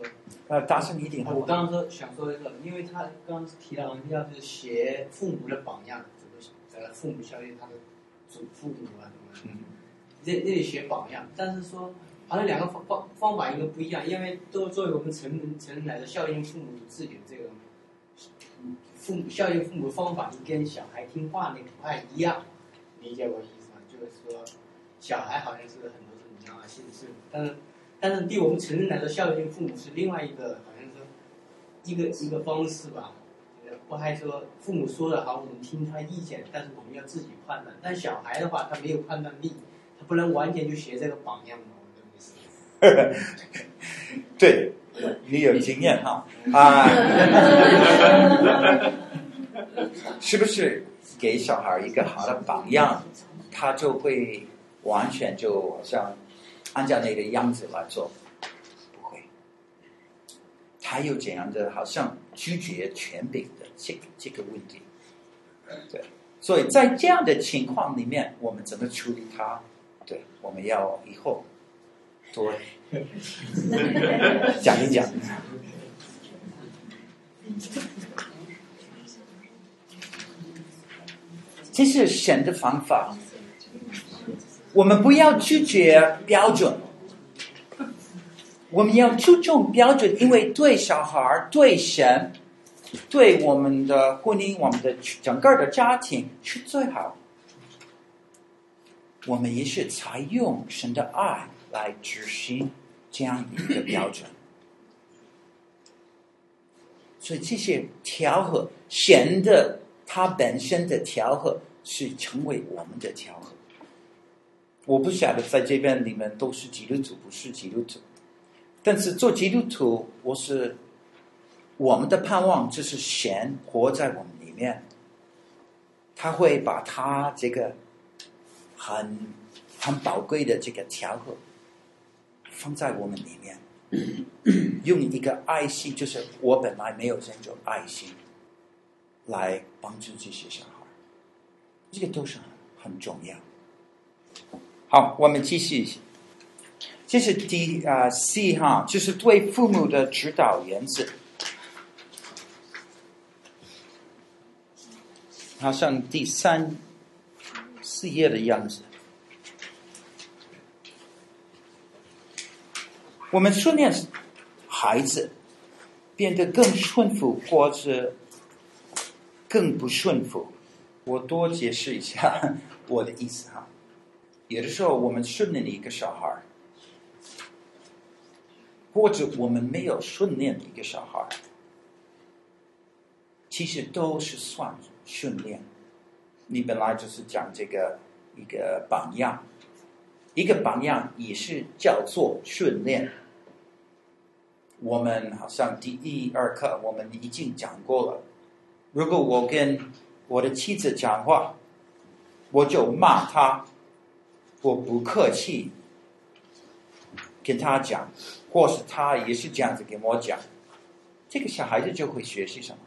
呃，大声一点。我刚刚说想说一个，因为他刚刚提到要是学父母的榜样，这个父母孝敬他的祖父母啊什么，嗯，这这里学榜样，但是说好像两个方方方法应该不一样，因为都作为我们成人成人来说孝敬父母自己的这个。父母孝敬父母的方法，你跟小孩听话那个不太一样，理解我意思吗？就是说，小孩好像是很多是你让他信顺，但是，但是对我们成人来说，孝敬父母是另外一个，好像是一个一个方式吧。不还说父母说的好，我们听他意见，但是我们要自己判断。但小孩的话，他没有判断力，他不能完全就学这个榜样。对。你有经验哈啊？是不是给小孩一个好的榜样，他就会完全就好像按照那个样子来做？不会，他又怎样的好像拒绝权柄的这个这个问题？对，所以在这样的情况里面，我们怎么处理他？对，我们要以后多。讲一讲，这是神的方法。我们不要拒绝标准，我们要注重标准，因为对小孩、对神、对我们的婚姻、我们的整个的家庭是最好。我们也是采用神的爱来执行。这样一个标准，所以这些调和，神的它本身的调和是成为我们的调和。我不晓得在这边你们都是基督徒不是基督徒，但是做基督徒，我是我们的盼望就是神活在我们里面，他会把他这个很很宝贵的这个调和。放在我们里面，用一个爱心，就是我本来没有这种爱心，来帮助这些小孩，这个都是很很重要。好，我们继续，这是第啊 C 哈，就是对父母的指导原则，好像第三四页的样子。我们训练孩子变得更顺服，或者更不顺服。我多解释一下 我的意思。有的时候我们训练一个小孩，或者我们没有训练一个小孩，其实都是算训练。你本来就是讲这个一个榜样，一个榜样也是叫做训练。我们好像第一二课我们已经讲过了。如果我跟我的妻子讲话，我就骂他，我不客气跟他讲，或是他也是这样子跟我讲，这个小孩子就会学习什么？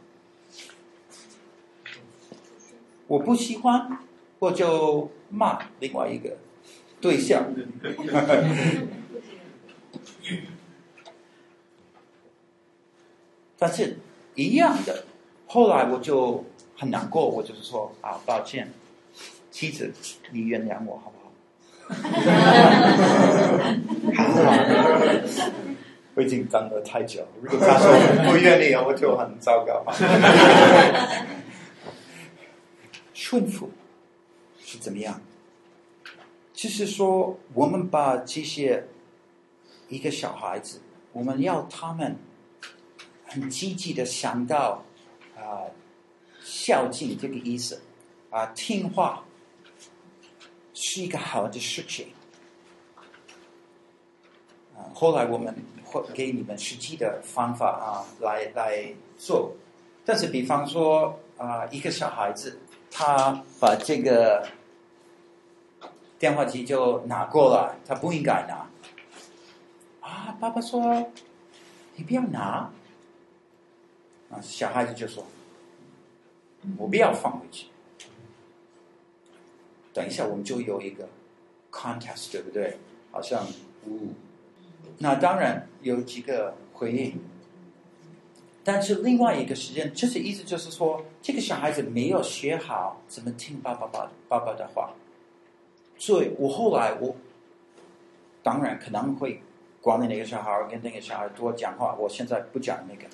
我不喜欢，我就骂另外一个对象。但是，一样的。后来我就很难过，我就是说啊，抱歉，妻子，你原谅我好不好？我已经等了太久，如果他说不愿意，我就很糟糕。顺服是怎么样？就是说，我们把这些一个小孩子，我们要他们。很积极的想到，啊，孝敬这个意思，啊，听话是一个好的事情。啊，后来我们会给你们实际的方法啊，来来做。但是，比方说啊，一个小孩子他把这个电话机就拿过来，他不应该拿。啊，爸爸说，你不要拿。啊，小孩子就说，我不要放回去。等一下，我们就有一个 contest，对不对？好像，呜。那当然有几个回应。但是另外一个时间，就是意思就是说，这个小孩子没有学好怎么听爸爸爸爸爸的话，所以我后来我当然可能会管理那个小孩，跟那个小孩多讲话。我现在不讲那个，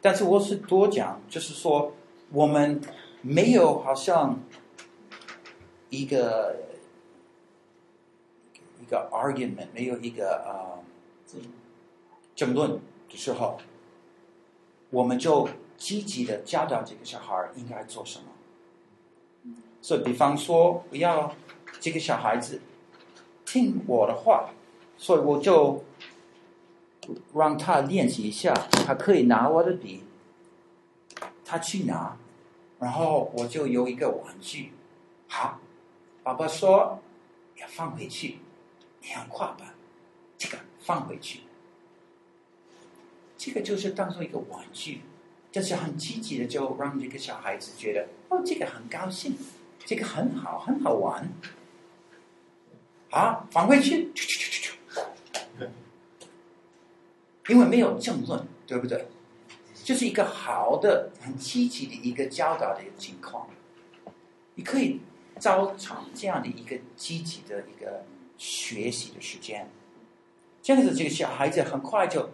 但是我是多讲，就是说我们没有好像一个一个 argument，没有一个啊争论的时候。我们就积极的教导这个小孩应该做什么。所以，比方说，不要这个小孩子听我的话，所以我就让他练习一下，他可以拿我的笔，他去拿，然后我就有一个玩具。好，爸爸说要放回去，你很快把这个放回去。这个就是当做一个玩具，就是很积极的，就让这个小孩子觉得哦，这个很高兴，这个很好，很好玩。好，放回去，因为没有争论，对不对？就是一个好的、很积极的一个教导的一个情况。你可以造成这样的一个积极的一个学习的时间，这样子，这个小孩子很快就。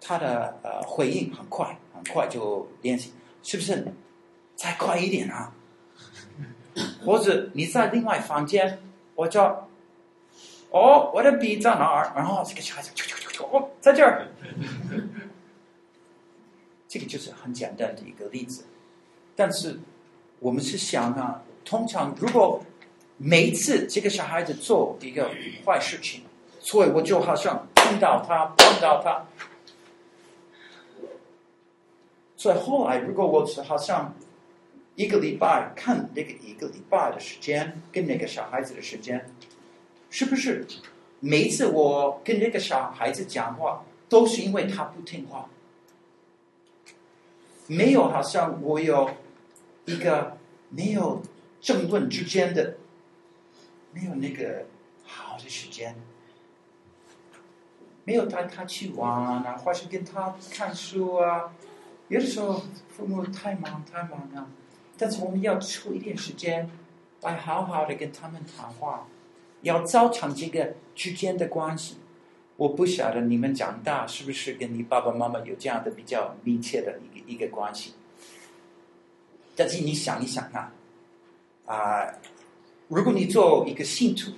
他的呃回应很快，很快就练习，是不是？再快一点啊！或者你在另外房间，我叫哦，我的笔在哪儿？然后这个小孩子，哦，在这儿。这个就是很简单的一个例子，但是我们是想啊，通常如果每次这个小孩子做一个坏事情，所以我就好像碰到他，碰到他。所以后来，如果我是好像一个礼拜看那个一个礼拜的时间，跟那个小孩子的时间，是不是每一次我跟那个小孩子讲话，都是因为他不听话？没有，好像我有一个没有争论之间的，没有那个好的时间，没有带他去玩啊，或是跟他看书啊。有的时候父母太忙太忙了，但是我们要抽一点时间来好好的跟他们谈话，要造成这个之间的关系。我不晓得你们长大是不是跟你爸爸妈妈有这样的比较密切的一个一个关系。但是你想一想啊，啊、如果你做一个信徒，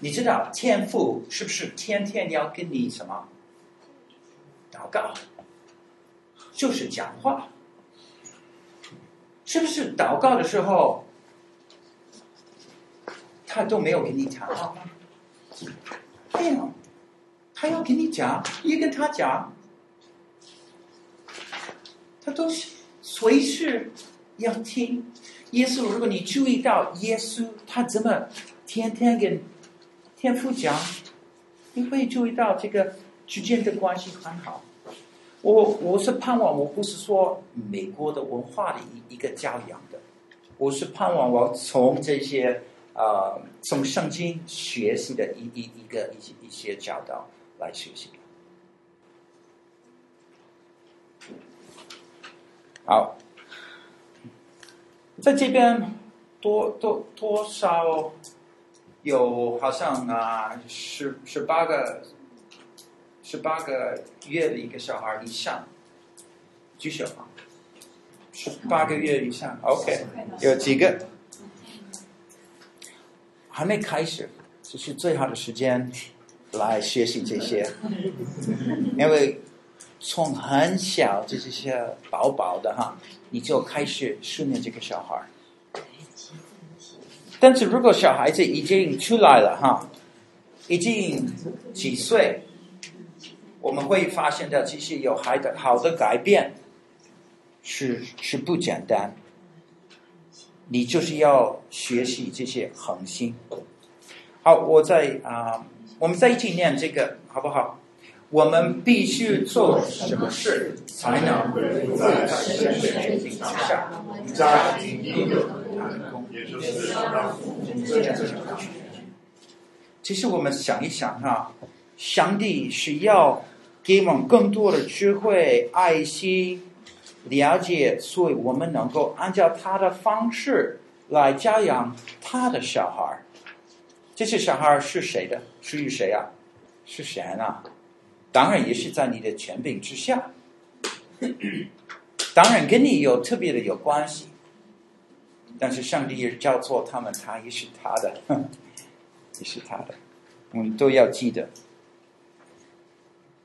你知道天父是不是天天要跟你什么祷告？就是讲话，是不是祷告的时候，他都没有跟你讲话吗？没有，他要跟你讲，你跟他讲，他都是随时要听。耶稣，如果你注意到耶稣他怎么天天跟天父讲，你会注意到这个之间的关系很好。我我是盼望，我不是说美国的文化的一一个教养的，我是盼望我从这些啊、从圣经学习的一一一个一些一些教导来学习。好，在这边多多多少有好像啊十十八个。十八个月的一个小孩以上，举手啊！十八个月以上，OK，有几个还没开始，这是最好的时间来学习这些，因为从很小就这些薄薄的哈，你就开始训练这个小孩。但是如果小孩子已经出来了哈，已经几岁？我们会发现到，其实有孩的好的改变是是不简单。你就是要学习这些恒心。好，我在啊、呃，我们在一起念这个好不好？我们必须做什么事才能在神的领下家庭应有的同工，也就是让父其实我们想一想哈，上帝是要给我们更多的智慧、爱心、了解，所以我们能够按照他的方式来教养他的小孩。这些小孩是谁的？属于谁啊？是谁呢？当然也是在你的权柄之下，当然跟你有特别的有关系，但是上帝也叫做他们，他也是他的，也是他的，我们都要记得。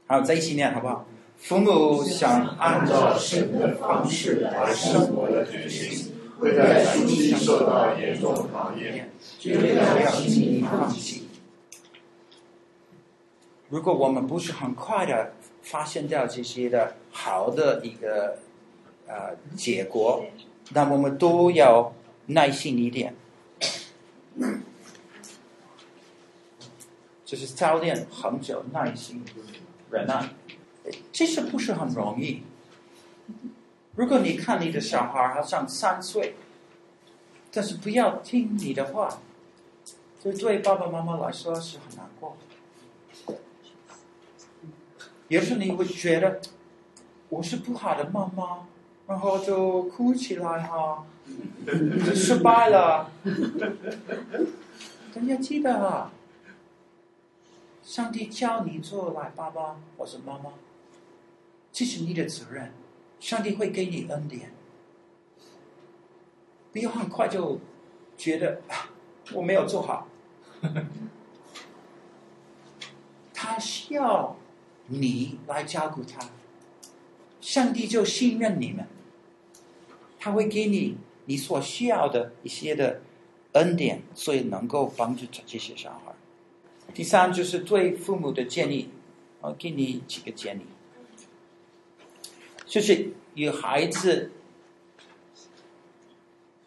好，再一起念好不好？父母想按照神的方式来生活的决心，会在初期受到严重考验，绝对要轻易放弃。如果我们不是很快的发现掉这些的好的一个呃结果，那我们都要耐心一点，就是操练很久，耐心忍耐，其实不是很容易。如果你看你的小孩好像三岁，但是不要听你的话，这对爸爸妈妈来说是很难过。有时你会觉得我是不好的妈妈，然后就哭起来哈，失败了。大家记得啊，上帝叫你做来爸爸或是妈妈，这是你的责任。上帝会给你恩典，不要很快就觉得我没有做好。他需要。你来照顾他，上帝就信任你们，他会给你你所需要的一些的恩典，所以能够帮助这些小孩。第三就是对父母的建议，我给你几个建议，就是与孩子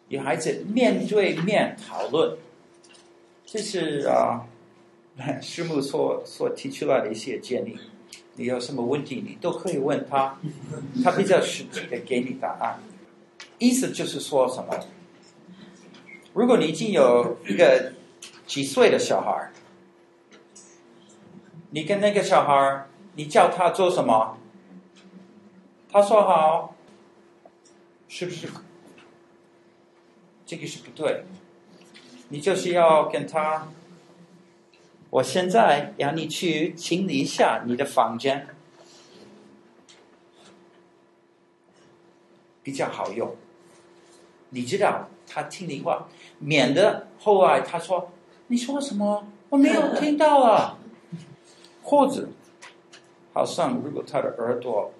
与孩子面对面讨论，这是啊，师母所所提出来的一些建议。你有什么问题，你都可以问他，他比较实际的给你答案。意思就是说什么？如果你已经有一个几岁的小孩，你跟那个小孩，你叫他做什么？他说好，是不是？这个是不对。你就是要跟他。我现在让你去清理一下你的房间，比较好用。你知道他听你话，免得后来他说：“你说什么？我没有听到啊。”或者，好像如果他的耳朵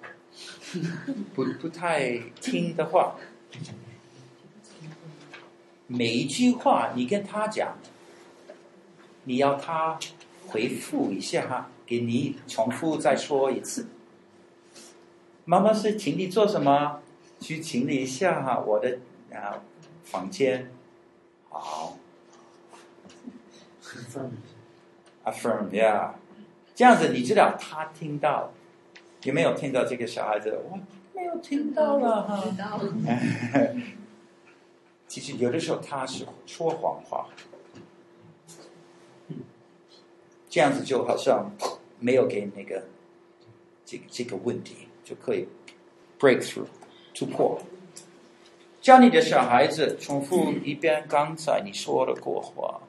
不不太听的话，每一句话你跟他讲。你要他回复一下哈，给你重复再说一次。妈妈是请你做什么？去清理一下哈，我的啊房间。好。Affirm，yeah。这样子你知道他听到，有没有听到这个小孩子？我没有听到了哈。其实有的时候他是说谎话。这样子就好像没有给那个这个这个问题就可以 break through 突破。教你的小孩子重复一遍刚才你说的过话，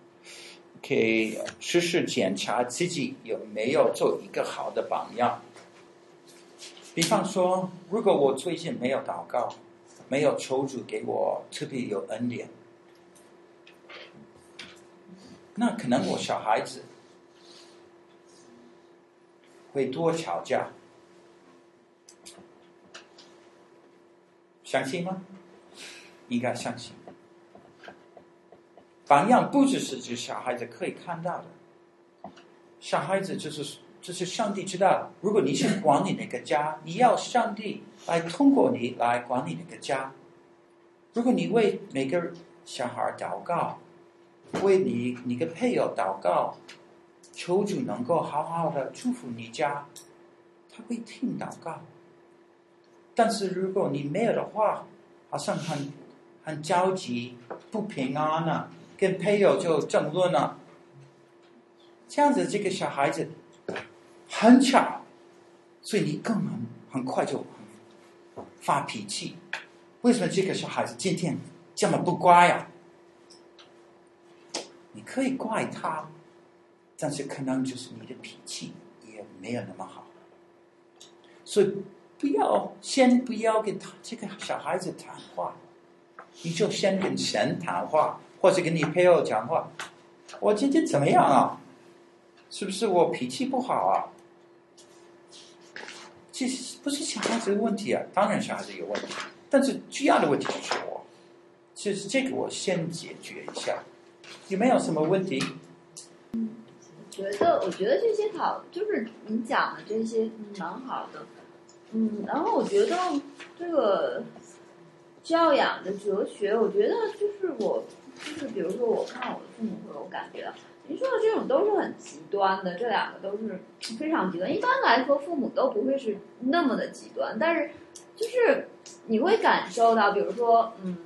可以时时检查自己有没有做一个好的榜样。比方说，如果我最近没有祷告，没有求主给我特别有恩典，那可能我小孩子。会多吵架，相信吗？应该相信。榜样不只是指小孩子可以看到的，小孩子就是就是上帝知道。如果你想管理那个家，你要上帝来通过你来管理那个家。如果你为每个小孩祷告，为你你的配偶祷告，求主能够好好的祝福你家，他会听祷告。但是如果你没有的话，好像很很焦急、不平安了，跟配偶就争论了，这样子这个小孩子很巧，所以你更很很快就发脾气。为什么这个小孩子今天这么不乖呀？你可以怪他，但是可能就是你的脾气也没有那么好，所以不要先不要跟他这个小孩子谈话，你就先跟神谈话，或者跟你配偶讲话。我今天怎么样啊？是不是我脾气不好啊？其实不是小孩子的问题啊，当然小孩子有问题。但是主要的问题是我，其实这个我先解决一下，有没有什么问题？觉得我觉得这些好，就是你讲的这些蛮好的，嗯，然后我觉得这个教养的哲学，我觉得就是我就是比如说我看我的父母会有感觉，您说的这种都是很极端的，这两个都是非常极端。一般来说，父母都不会是那么的极端，但是就是。你会感受到，比如说，嗯，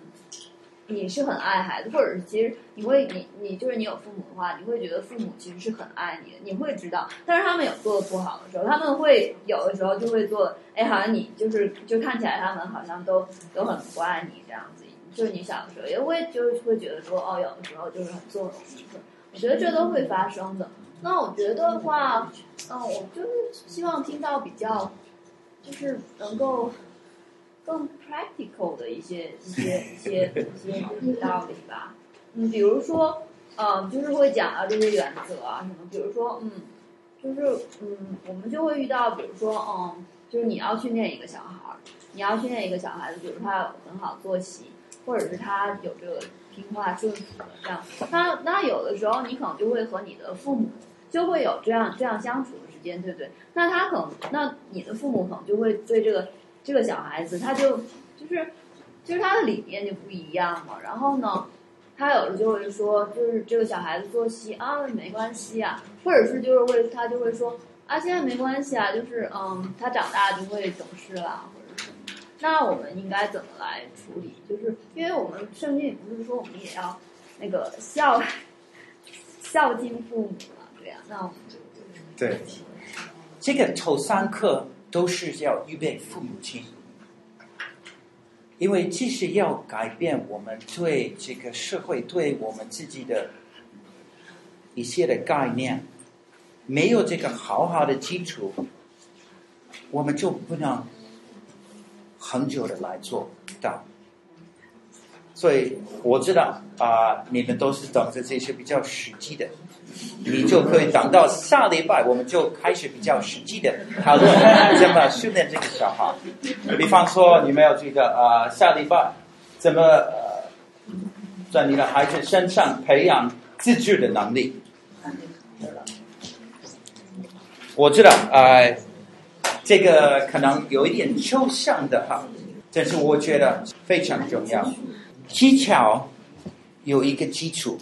你是很爱孩子，或者是其实你会，你你就是你有父母的话，你会觉得父母其实是很爱你的，你会知道。但是他们有做的不好的时候，他们会有的时候就会做，哎，好像你就是就看起来他们好像都都很不爱你这样子。就是你小的时候也会就会觉得说，哦，有的时候就是很纵容你。我觉得这都会发生的。那我觉得的话，嗯，我就是希望听到比较，就是能够。更 practical 的一些一些一些一些道理吧，嗯，比如说，嗯，就是会讲到这些原则啊什么，比如说，嗯，就是嗯，我们就会遇到，比如说，嗯，就是你要训练一个小孩儿，你要训练一个小孩子，比如他有很好作息，或者是他有这个听话顺服的这样，那那有的时候你可能就会和你的父母就会有这样这样相处的时间，对不对？那他可能，那你的父母可能就会对这个。这个小孩子他就就是就是他的理念就不一样嘛，然后呢，他有的就会说，就是这个小孩子作息啊没关系啊，或者是就是会他就会说啊现在没关系啊，就是嗯他长大就会懂事了，或者什么。那我们应该怎么来处理？就是因为我们圣经不是说我们也要那个孝孝敬父母嘛，对呀、啊，那我们就对这个头三课。都是要预备父母亲，因为即使要改变我们对这个社会、对我们自己的一些的概念，没有这个好好的基础，我们就不能很久的来做到。所以我知道啊、你们都是等着这些比较实际的。你就可以等到下礼拜，我们就开始比较实际的讨论怎么训练这个小孩。比方说，你们有这个呃，下礼拜怎么呃，在你的孩子身上培养自制的能力？我知道，呃，这个可能有一点抽象的哈，但是我觉得非常重要。技巧有一个基础。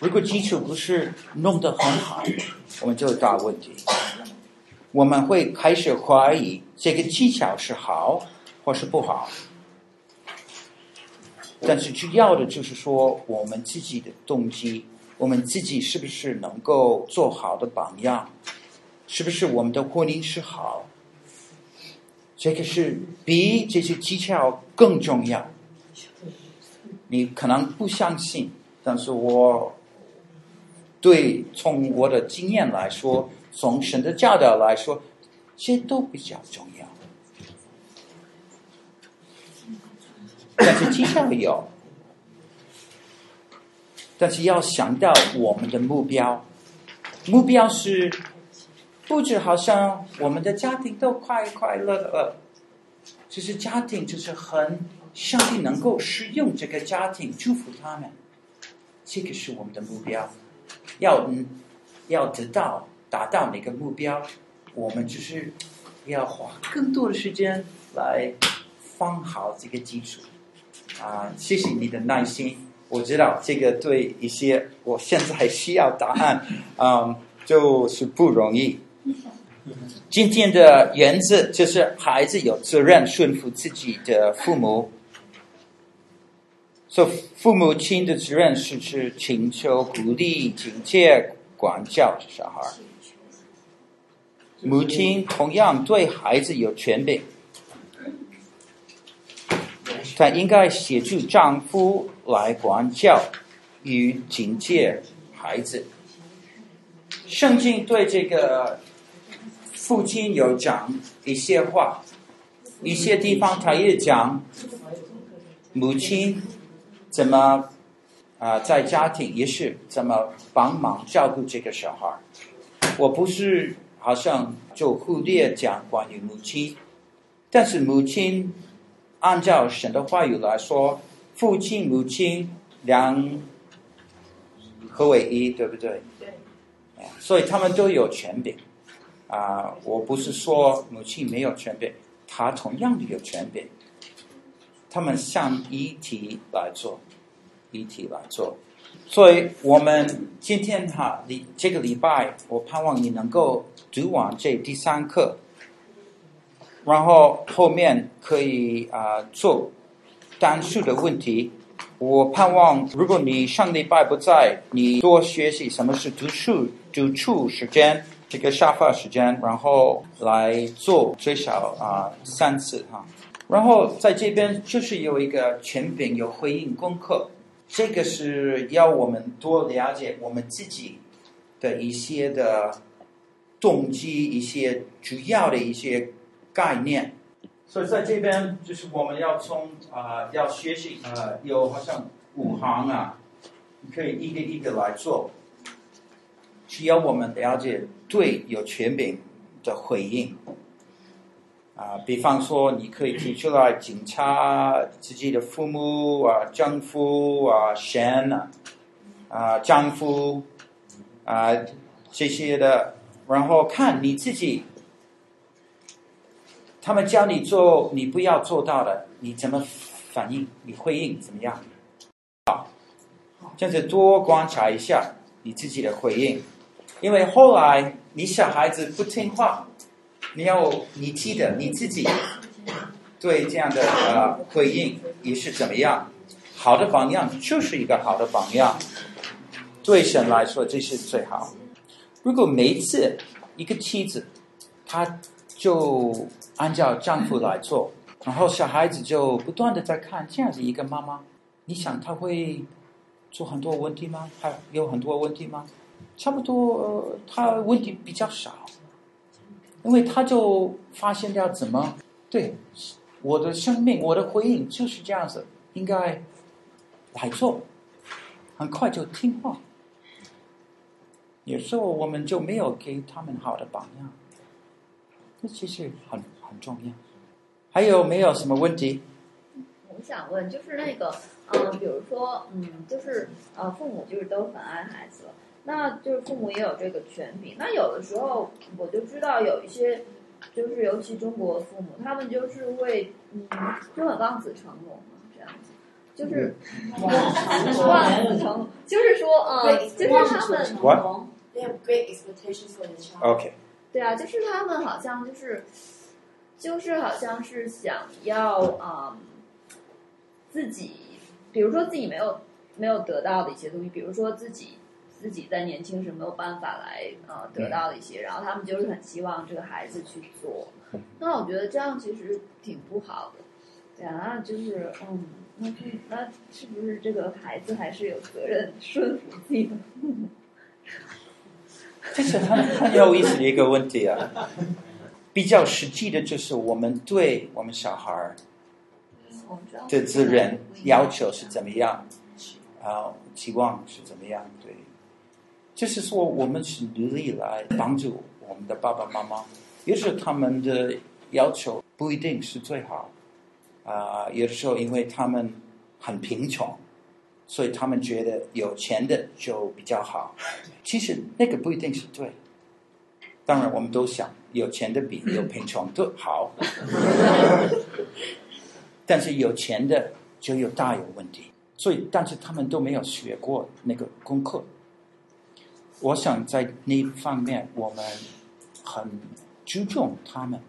如果基础不是弄得很好，我们就有大问题。我们会开始怀疑这个技巧是好或是不好。但是主要的就是说，我们自己的动机，我们自己是不是能够做好的榜样？是不是我们的婚姻是好？这个是比这些技巧更重要。你可能不相信，但是我。对，从我的经验来说，从神的教导来说，这些都比较重要。但是技巧有，但是要想到我们的目标，目标是不止好像我们的家庭都快快乐乐，其实家庭就是很上帝能够使用这个家庭祝福他们，这个是我们的目标。要嗯要得到达到哪个目标，我们就是要花更多的时间来放好这个基础。啊，谢谢你的耐心。我知道这个对一些我现在还需要答案，嗯，就是不容易。今天的原则就是孩子有责任顺服自己的父母，所以父母亲的责任是去请求、鼓励、警戒、管教小孩。母亲同样对孩子有权柄。她应该协助丈夫来管教与警戒孩子。圣经对这个父亲有讲一些话，一些地方他也讲母亲怎么啊、在家庭也是怎么帮忙照顾这个小孩。我不是好像就忽略讲关于母亲，但是母亲。按照神的话语来说，父亲、母亲两合为一，对不对？对。所以他们都有权柄。啊、我不是说母亲没有权柄，他同样的有权柄。他们像一体来做，一体来做。所以我们今天哈，礼这个礼拜，我盼望你能够读完这第三课。然后后面可以啊、做单数的问题。我盼望，如果你上礼拜不在，你多学习什么是读处读处时间，这个沙发时间，然后来做最少啊、三次哈。然后在这边就是有一个权柄有回应功课，这个是要我们多了解我们自己的一些的动机，一些主要的一些。概念，所以在这边就是我们要从啊、要学习啊、有好像五行啊，你可以一个一个来做。需要我们了解对有权柄的回应啊、比方说你可以提出来警察自己的父母啊、丈夫啊、神啊、啊丈夫啊这些的，然后看你自己。他们叫你做你不要做到的，你怎么反应？你回应怎么样？好，这样子多观察一下你自己的回应，因为后来你小孩子不听话，你要你记得你自己对这样的呃回应也是怎么样？好的榜样就是一个好的榜样，对神来说这是最好。如果每一次一个妻子，她就按照丈夫来做，然后小孩子就不断的在看这样子一个妈妈，你想他会做很多问题吗？还有很多问题吗？差不多，呃，他问题比较少，因为他就发现要怎么对我的生命，我的回应就是这样子，应该来做，很快就听话。有时候我们就没有给他们好的榜样，这其实很。很重要，还有没有什么问题？我想问，就是那个，嗯、比如说，嗯，就是，呃，父母就是都很爱孩子，那就是父母也有这个权柄。那有的时候，我就知道有一些，就是尤其中国父母，他们就是会，嗯，就很望子成龙嘛，这样子，就是 望子成龙，就是说，嗯，就是他们，They have great expectations for the child. OK，对啊，就是他们好像就是。就是好像是想要嗯，自己，比如说自己没有没有得到的一些东西，比如说自己自己在年轻时没有办法来呃得到的一些，然后他们就是很希望这个孩子去做。那我觉得这样其实挺不好的，对啊，那就是嗯，那那是不是这个孩子还是有责任顺服自己的父母？这是很很有意思的一个问题啊。比较实际的就是我们对我们小孩儿的责任要求是怎么样，啊，期望是怎么样？对，就是说我们是努力来帮助我们的爸爸妈妈，有时候他们的要求不一定是最好，啊，有的时候因为他们很贫穷，所以他们觉得有钱的就比较好，其实那个不一定是对。当然，我们都想有钱的比有贫穷的好，但是有钱的就有大有问题。所以，但是他们都没有学过那个功课。我想在那方面，我们很注重他们，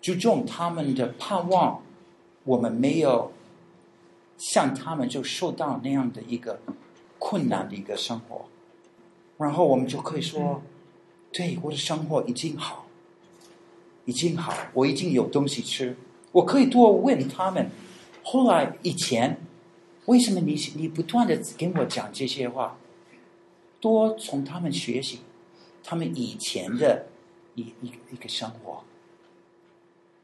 注重他们的盼望。我们没有像他们就受到那样的一个困难的一个生活，然后我们就可以说：“对，我的生活已经好，已经好，我已经有东西吃。”我可以多问他们。后来以前，为什么你你不断的跟我讲这些话？多从他们学习，他们以前的一一一个生活。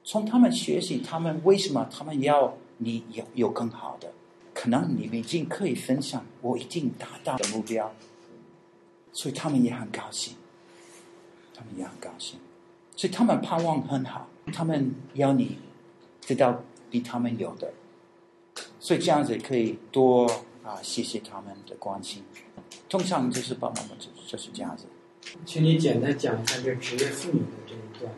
从他们学习，他们为什么他们要你有有更好的？可能你们已经可以分享，我已经达到的目标，所以他们也很高兴，他们也很高兴，所以他们盼望很好，他们要你知道比他们有的，所以这样子可以多啊，谢谢他们的关心。通常就是爸爸妈妈就就是这样子。请你简单讲一下这职业妇女的这一段。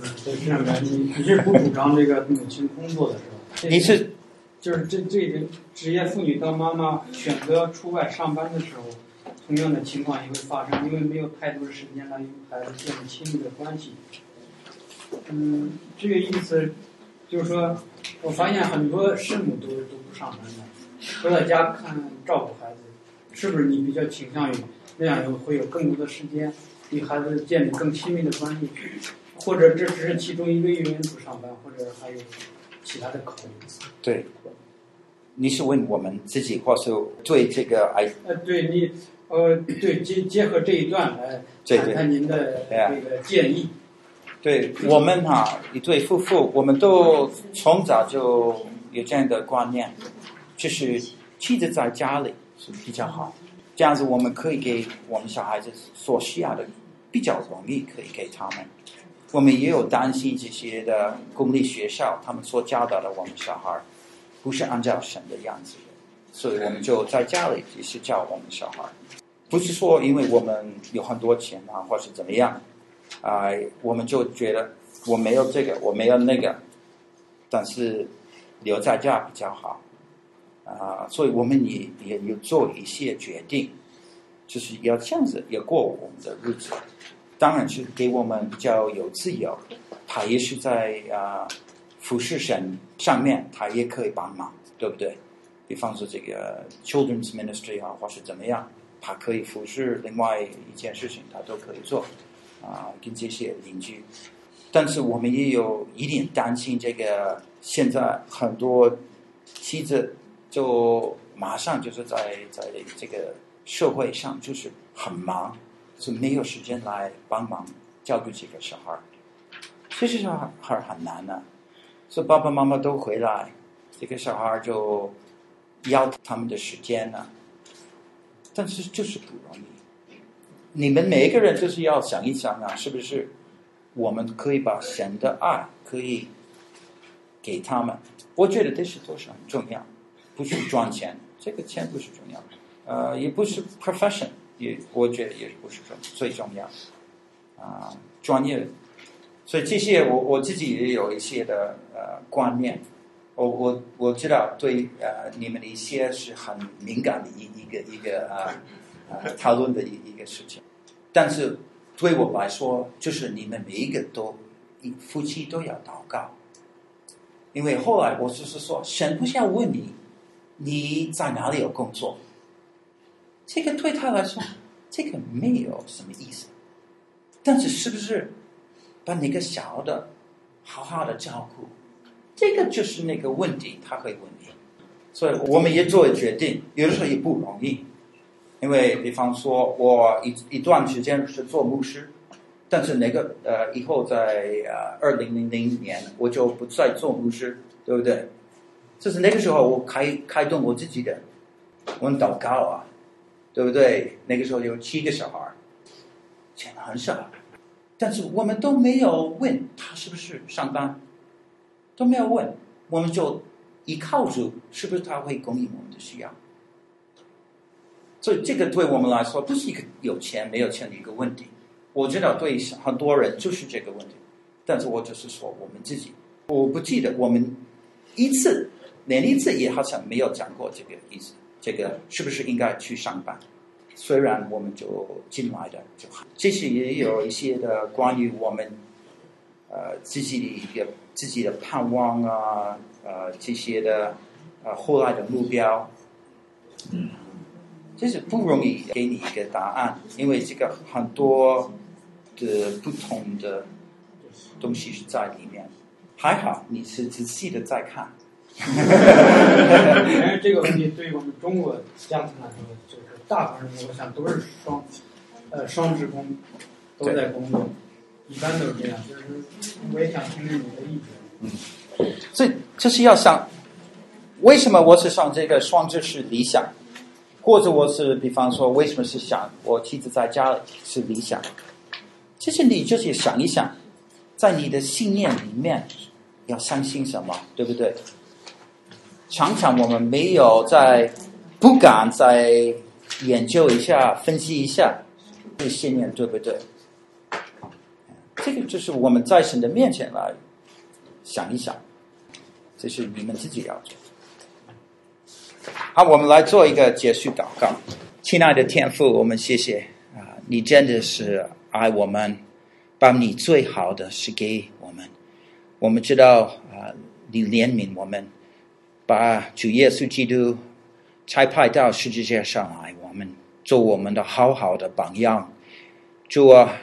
嗯，在这上面，你你是不主张这个母亲工作的是吧？你是，就是这这个职业妇女当妈妈选择出外上班的时候，同样的情况也会发生，因为没有太多的时间来与孩子建立亲密的关系。嗯，这个意思就是说，我发现很多师母都都不上班的，回到家看照顾孩子，是不是你比较倾向于那样有会有更多的时间与孩子建立更亲密的关系？或者这只是其中一个原因不上班，或者还有其他的考虑。对，你是问我们自己，或是对这个哎？呃，对你，呃，对结结合这一段来谈谈您的这个建议。对，对我们哈一对夫妇，我们都从早就有这样的观念，就是妻子在家里是比较好，这样子我们可以给我们小孩子所需要的比较容易可以给他们。我们也有担心这些的公立学校，他们所教导的我们小孩，不是按照神的样子的，所以我们就在家里也是教我们小孩，不是说因为我们有很多钱啊，或是怎么样，啊、我们就觉得我没有这个，我没有那个，但是留在家比较好，啊、所以我们也也有做一些决定，就是要这样子，要过我们的日子。当然是给我们比较有自由，他也是在啊、服侍神上面，他也可以帮忙，对不对？比方说这个 children's ministry 啊，或是怎么样，他可以服侍另外一件事情，他都可以做啊、跟这些邻居。但是我们也有一点担心，这个现在很多妻子就马上就是在在这个社会上就是很忙。是没有时间来帮忙照顾这个小孩，其实小孩很难的，所以爸爸妈妈都回来，这个小孩就要他们的时间呢，但是就是不容易。你们每一个人就是要想一想啊，是不是我们可以把神的爱可以给他们？我觉得这是都是很重要，不是赚钱，这个钱不是重要。的，呃，也不是 profession。也我觉得也不是重最重要，啊、专业，所以这些我我自己也有一些的呃观念，我我我知道对呃你们的一些是很敏感的一一个一个啊啊、呃、讨论的一一个事情，但是对我来说，就是你们每一个都一夫妻都要祷告，因为后来我就是说，神不是要问你你在哪里有工作。这个对他来说，这个没有什么意思。但是，是不是把那个小的好好的照顾，这个就是那个问题，他会问你。所以，我们也做决定，有的时候也不容易。因为，比方说，我一一段时间是做牧师，但是那个呃，以后在呃二零零零年，我就不再做牧师，对不对？就是那个时候，我开开动我自己的，我们祷告啊。对不对？那个时候有七个小孩，钱很少，但是我们都没有问他是不是上班，都没有问，我们就依靠住是不是他会供应我们的需要。所以这个对我们来说不是一个有钱没有钱的一个问题。我知道对很多人就是这个问题，但是我只是说我们自己，我不记得我们一次连丽子也好像没有讲过这个意思，这个是不是应该去上班？虽然我们就进来的就好，这是也有一些的关于我们呃自己的一个自己的盼望啊，呃这些的呃后来的目标，嗯，这是不容易给你一个答案，因为这个很多的不同的东西是在里面。还好你是仔细的在看。因为这个问题对于我们中国家庭来说，就是大部分人我想都是双，呃双职工，都在工作，一般都是这样。就是我也想听听你的意见。嗯，所以就是要想，为什么我是想这个双职是理想，或者我是比方说为什么是想我妻子在家是理想？其实你就是想一想，在你的信念里面要相信什么，对不对？常常我们没有在，不敢再研究一下、分析一下这个信念对不对？这个就是我们在神的面前来想一想，这是你们自己要做。好，我们来做一个结束祷告。亲爱的天父，我们谢谢啊，你真的是爱我们，把你最好的是给我们。我们知道啊，你怜悯我们。把主耶稣基督差派到世界上来，我们做我们的好好的榜样。主啊，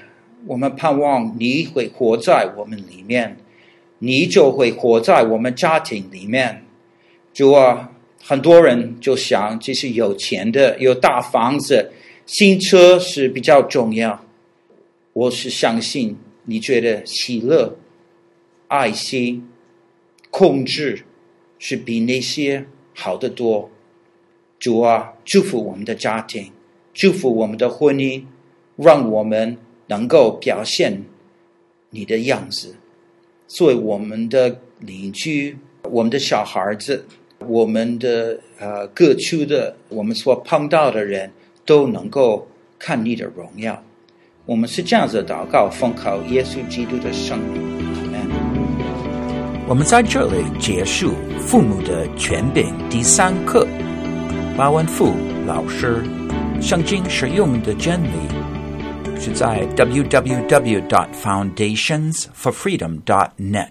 我们盼望你会活在我们里面，你就会活在我们家庭里面。主啊，很多人就想，这是有钱的，有大房子、新车是比较重要。我是相信，你觉得喜乐、爱心、控制。是比那些好得多。主啊，祝福我们的家庭，祝福我们的婚姻，让我们能够表现你的样子，作为我们的邻居，我们的小孩子，我们的呃各处的我们所碰到的人都能够看你的荣耀。我们是这样子祷告，奉靠耶稣基督的圣名。我们在这里结束父母的权柄第三课，巴文富老师圣经实用的真理是在 www.foundationsforfreedom.net。